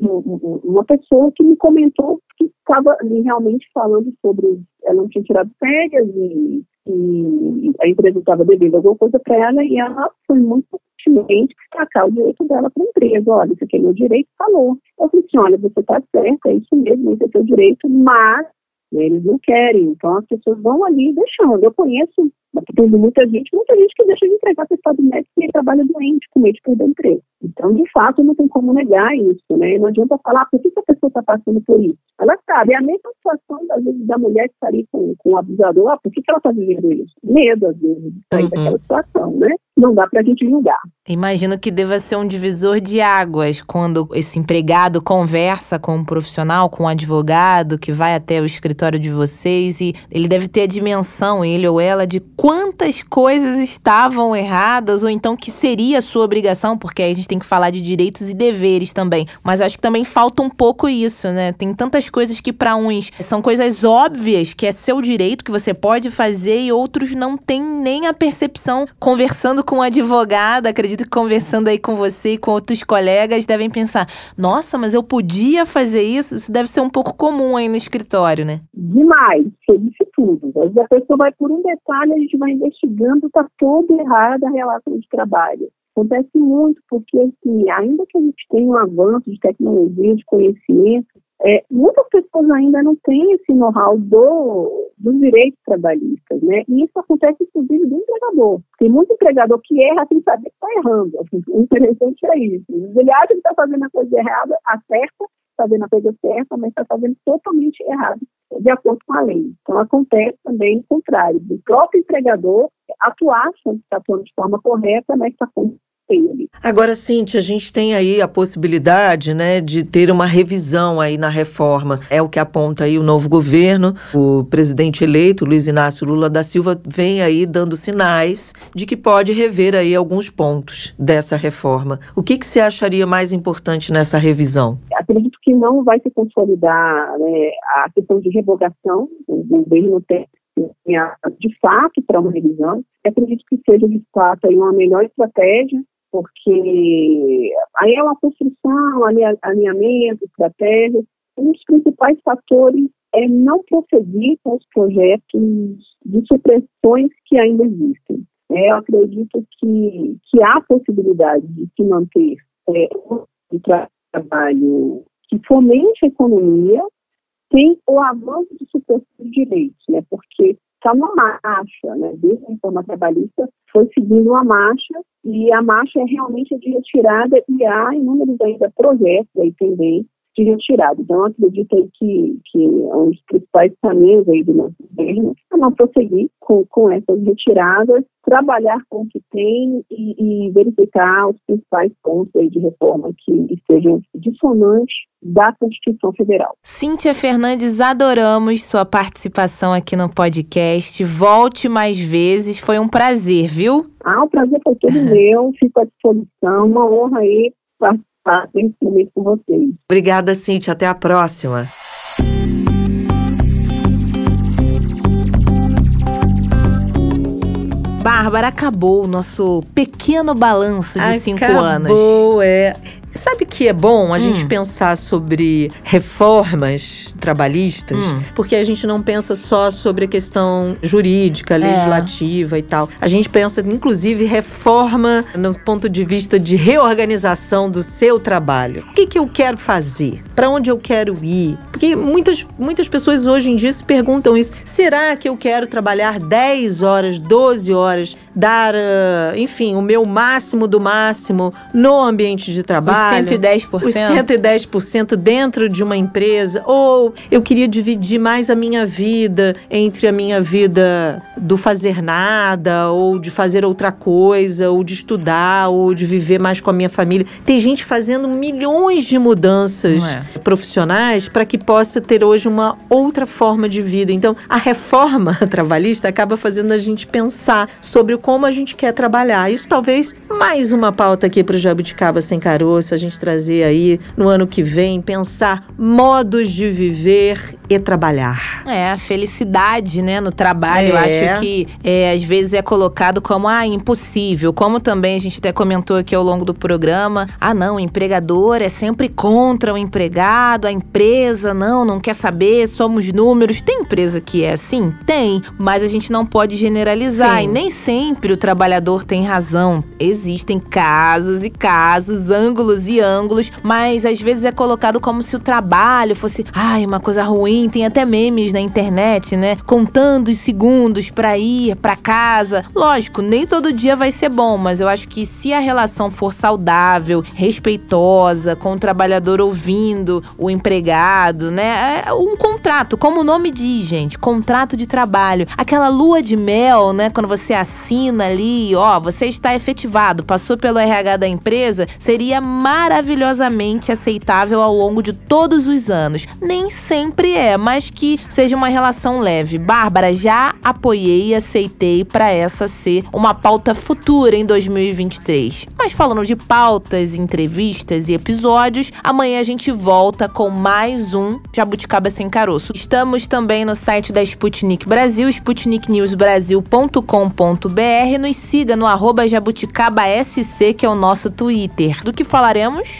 uma pessoa que me comentou que estava realmente falando sobre ela não tinha tirado férias e, e a empresa estava devendo alguma coisa para ela e ela foi muito fortemente destacar o direito dela para a empresa. Olha, isso aqui é meu direito, falou. Eu falei assim, olha, você está certa, é isso mesmo, esse é seu direito, mas eles não querem, então as pessoas vão ali deixando. Eu conheço, tem muita gente, muita gente que deixa de entregar testado médico e trabalha doente, com medo de perder emprego. Então, de fato, não tem como negar isso, né? Não adianta falar por que, que a pessoa está passando por isso. Ela sabe, é a mesma situação, às vezes, da mulher que está ali com, com o abusador, ah, por que, que ela está vivendo isso? Medo, às vezes, de sair uhum. daquela situação, né? não dá para a gente julgar. Imagino que deva ser um divisor de águas quando esse empregado conversa com um profissional, com um advogado que vai até o escritório de vocês e ele deve ter a dimensão, ele ou ela, de quantas coisas estavam erradas ou então que seria a sua obrigação, porque aí a gente tem que falar de direitos e deveres também. Mas acho que também falta um pouco isso, né? Tem tantas coisas que para uns são coisas óbvias, que é seu direito, que você pode fazer e outros não têm nem a percepção conversando com um advogado, acredito que conversando aí com você e com outros colegas, devem pensar: nossa, mas eu podia fazer isso? Isso deve ser um pouco comum aí no escritório, né? Demais, eu disse tudo. Às a pessoa vai por um detalhe, a gente vai investigando, está todo errado a relação de trabalho. Acontece muito, porque assim, ainda que a gente tenha um avanço de tecnologia, de conhecimento, é, muitas pessoas ainda não têm esse know-how do, dos direitos trabalhistas, né? E isso acontece, inclusive, do empregador. Tem muito empregador que erra sem saber que está errando. *laughs* O interessante é isso. Ele acha que está fazendo a coisa errada, acerta, está fazendo a coisa certa, mas está fazendo totalmente errado, de acordo com a lei. Então, acontece também o contrário. O próprio empregador atuar, está atuando de forma correta, mas está Agora, Cintia, a gente tem aí a possibilidade, né, de ter uma revisão aí na reforma. É o que aponta aí o novo governo. O presidente eleito, Luiz Inácio Lula da Silva, vem aí dando sinais de que pode rever aí alguns pontos dessa reforma. O que, que você acharia mais importante nessa revisão? Acredito que não vai se consolidar né, a questão de revogação. O governo tem de fato para uma revisão. acredito que seja de fato aí uma melhor estratégia porque aí é uma construção, alinhamento, estratégia. Um dos principais fatores é não prosseguir com os projetos de supressões que ainda existem. É, eu acredito que, que há possibilidade de se manter é, um trabalho que fomente a economia sem o avanço de supressão de direitos, né? porque está numa marcha, né? desde a reforma trabalhista foi seguindo uma marcha e a marcha é realmente de retirada e há inúmeros ainda projetos aí pendentes de retirada. Então, acredito aí que, que um dos principais caminhos aí do nosso governo é não prosseguir com, com essas retiradas, trabalhar com o que tem e, e verificar os principais pontos aí de reforma que estejam dissonantes da Constituição Federal. Cíntia Fernandes, adoramos sua participação aqui no podcast. Volte mais vezes, foi um prazer, viu? Ah, o prazer foi todo meu, fico à disposição, uma honra aí participar desse momento com vocês. Obrigada, Cíntia, até a próxima. Bárbara, acabou o nosso pequeno balanço de acabou, cinco anos. Acabou, é. Sabe que é bom a hum. gente pensar sobre reformas trabalhistas? Hum. Porque a gente não pensa só sobre a questão jurídica, é. legislativa é. e tal. A gente pensa, inclusive, reforma no ponto de vista de reorganização do seu trabalho. O que, que eu quero fazer? Para onde eu quero ir? Porque muitas, muitas pessoas hoje em dia se perguntam isso. Será que eu quero trabalhar 10 horas, 12 horas, dar, uh, enfim, o meu máximo do máximo no ambiente de trabalho? Trabalho. Os 110%. Os 110% dentro de uma empresa. Ou eu queria dividir mais a minha vida entre a minha vida do fazer nada, ou de fazer outra coisa, ou de estudar, ou de viver mais com a minha família. Tem gente fazendo milhões de mudanças é. profissionais para que possa ter hoje uma outra forma de vida. Então, a reforma *laughs* trabalhista acaba fazendo a gente pensar sobre como a gente quer trabalhar. Isso talvez mais uma pauta aqui para o Jabuticaba Sem Caroço, a gente trazer aí no ano que vem, pensar modos de viver e trabalhar. É, a felicidade, né, no trabalho. É. Eu acho que é, às vezes é colocado como, ah, impossível. Como também a gente até comentou aqui ao longo do programa, ah, não, o empregador é sempre contra o empregado, a empresa, não, não quer saber, somos números. Tem empresa que é assim? Tem, mas a gente não pode generalizar. Sim. E nem sempre o trabalhador tem razão. Existem casos e casos, ângulos e ângulos, mas às vezes é colocado como se o trabalho fosse, ai, uma coisa ruim. Tem até memes na internet, né? Contando os segundos para ir para casa. Lógico, nem todo dia vai ser bom, mas eu acho que se a relação for saudável, respeitosa, com o trabalhador ouvindo o empregado, né? É um contrato, como o nome diz, gente, contrato de trabalho. Aquela lua de mel, né? Quando você assina ali, ó, você está efetivado, passou pelo RH da empresa, seria maravilhosamente aceitável ao longo de todos os anos. Nem sempre é, mas que seja uma relação leve. Bárbara, já apoiei e aceitei para essa ser uma pauta futura em 2023. Mas falando de pautas, entrevistas e episódios, amanhã a gente volta com mais um Jabuticaba Sem Caroço. Estamos também no site da Sputnik Brasil, sputniknewsbrasil.com.br. Nos siga no arroba jabuticabasc, que é o nosso Twitter. Do que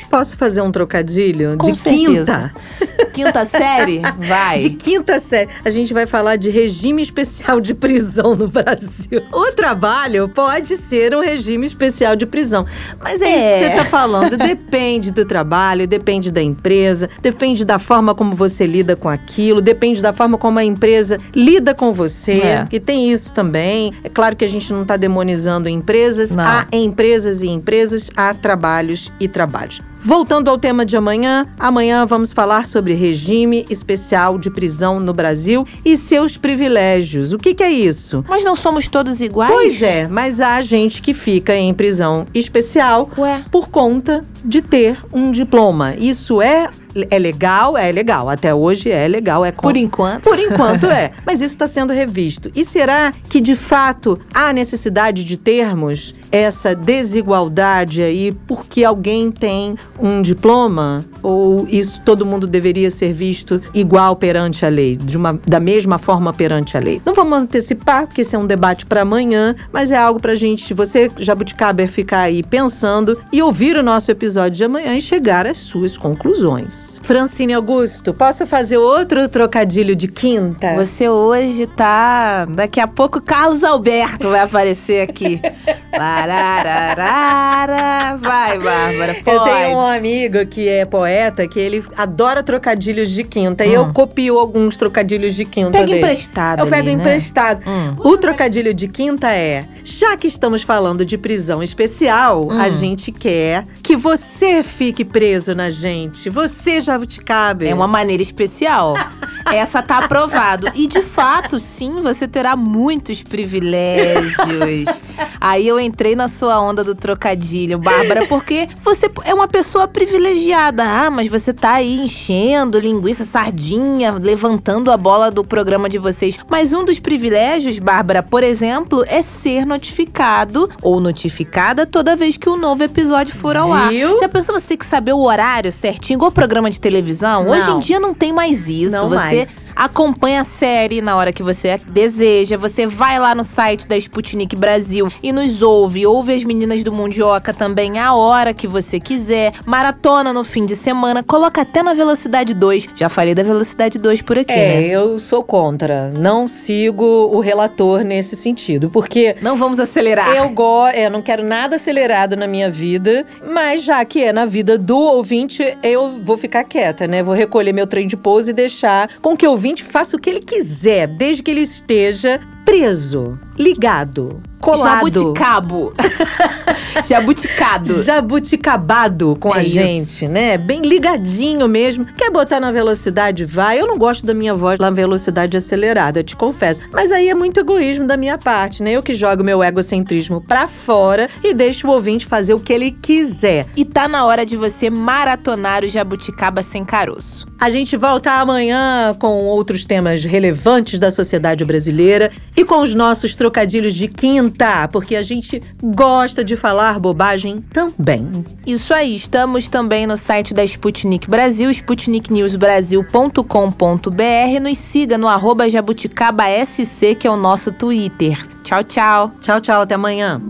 Posso fazer um trocadilho? Com de certeza. quinta. Quinta série? *laughs* Vai. De quinta série. A gente vai falar de regime especial de prisão no Brasil. *laughs* O trabalho pode ser um regime especial de prisão. Mas é, é. isso que você está falando. Depende do trabalho, depende da empresa, depende da forma como você lida com aquilo, depende da forma como a empresa lida com você. É. Que tem isso também. É claro que a gente não está demonizando empresas. Não. Há empresas e empresas, há trabalhos e trabalhos trabalhos. Voltando ao tema de amanhã, amanhã vamos falar sobre regime especial de prisão no Brasil e seus privilégios. O que, que, é isso? Mas não somos todos iguais? Pois é, mas há gente que fica em prisão especial Ué. por conta de ter um diploma. Isso é é legal, é legal. Até hoje é legal, é Por enquanto. Por enquanto é. *laughs* Mas isso está sendo revisto. E será que de fato há necessidade de termos essa desigualdade aí porque alguém tem um diploma? Ou isso todo mundo deveria ser visto igual perante a lei, de uma, da mesma forma perante a lei? Não vamos antecipar, porque esse é um debate para amanhã, mas é algo para a gente, você, Jabuticaber, ficar aí pensando e ouvir o nosso episódio de amanhã e chegar às suas conclusões. Francine Augusto, posso fazer outro trocadilho de quinta? Você hoje tá. Daqui a pouco Carlos Alberto vai aparecer aqui. *laughs* Larararara. Vai, Bárbara, pode. Eu tenho um amigo que é poeta que ele adora trocadilhos de quinta. Hum. E eu hum. copio alguns trocadilhos de quinta Pega dele. emprestado Eu pego ali, emprestado. Né? Hum. O trocadilho de quinta é já que estamos falando de prisão especial, Hum. a gente quer que você fique preso na gente. Você, Jabuticabe. É uma maneira especial. *laughs* Essa tá aprovado. E de fato, sim, você terá muitos privilégios. Aí eu entrei na sua onda do trocadilho, Bárbara, porque você é uma pessoa privilegiada. Ah, mas você tá aí enchendo linguiça, sardinha, levantando a bola do programa de vocês. Mas um dos privilégios, Bárbara, por exemplo, é ser notificado ou notificada toda vez que um novo episódio for ao ar. Viu? Já pensou você ter que saber o horário certinho, igual programa de televisão? Não. Hoje em dia não tem mais isso. Não você mais. acompanha a série na hora que você deseja, você vai lá no site da Sputnik Brasil e nos ouve, ouve as meninas do Mundioca também a hora que você quiser, maratona no fim de semana, coloca até na velocidade 2. Já falei da velocidade 2 por aqui, É, né? eu sou contra. Não sigo o relator nesse sentido, porque Não vamos acelerar. eu go é, não quero nada acelerado na minha vida, mas já que é na vida do ouvinte, eu vou ficar quieta, né? Vou recolher meu trem de pouso e deixar com que o ouvinte faça o que ele quiser, desde que ele esteja preso, ligado, colado. Jabuticabo. *laughs* Jabuticado. Jabuticabado com É a isso. gente, né? Bem ligadinho mesmo. Quer botar na velocidade? Vai. Eu não gosto da minha voz na velocidade acelerada, te confesso. Mas aí é muito egoísmo da minha parte, né? Eu que jogo meu egocentrismo pra fora e deixo o ouvinte fazer o que ele quiser. E tá na hora de você maratonar o Jabuticaba sem caroço. A gente volta amanhã com outros temas relevantes da sociedade brasileira e com os nossos trocadilhos de quinta, porque a gente gosta de falar bobagem também. Isso aí, estamos também no site da Sputnik Brasil, sputniknewsbrasil.com.br. Nos siga no arroba jabuticabasc, que é o nosso Twitter. Tchau, tchau. Tchau, tchau, até amanhã.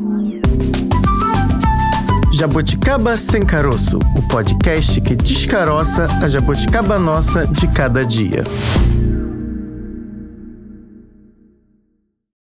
Jabuticaba Sem Caroço, o podcast que descaroça a jabuticaba nossa de cada dia.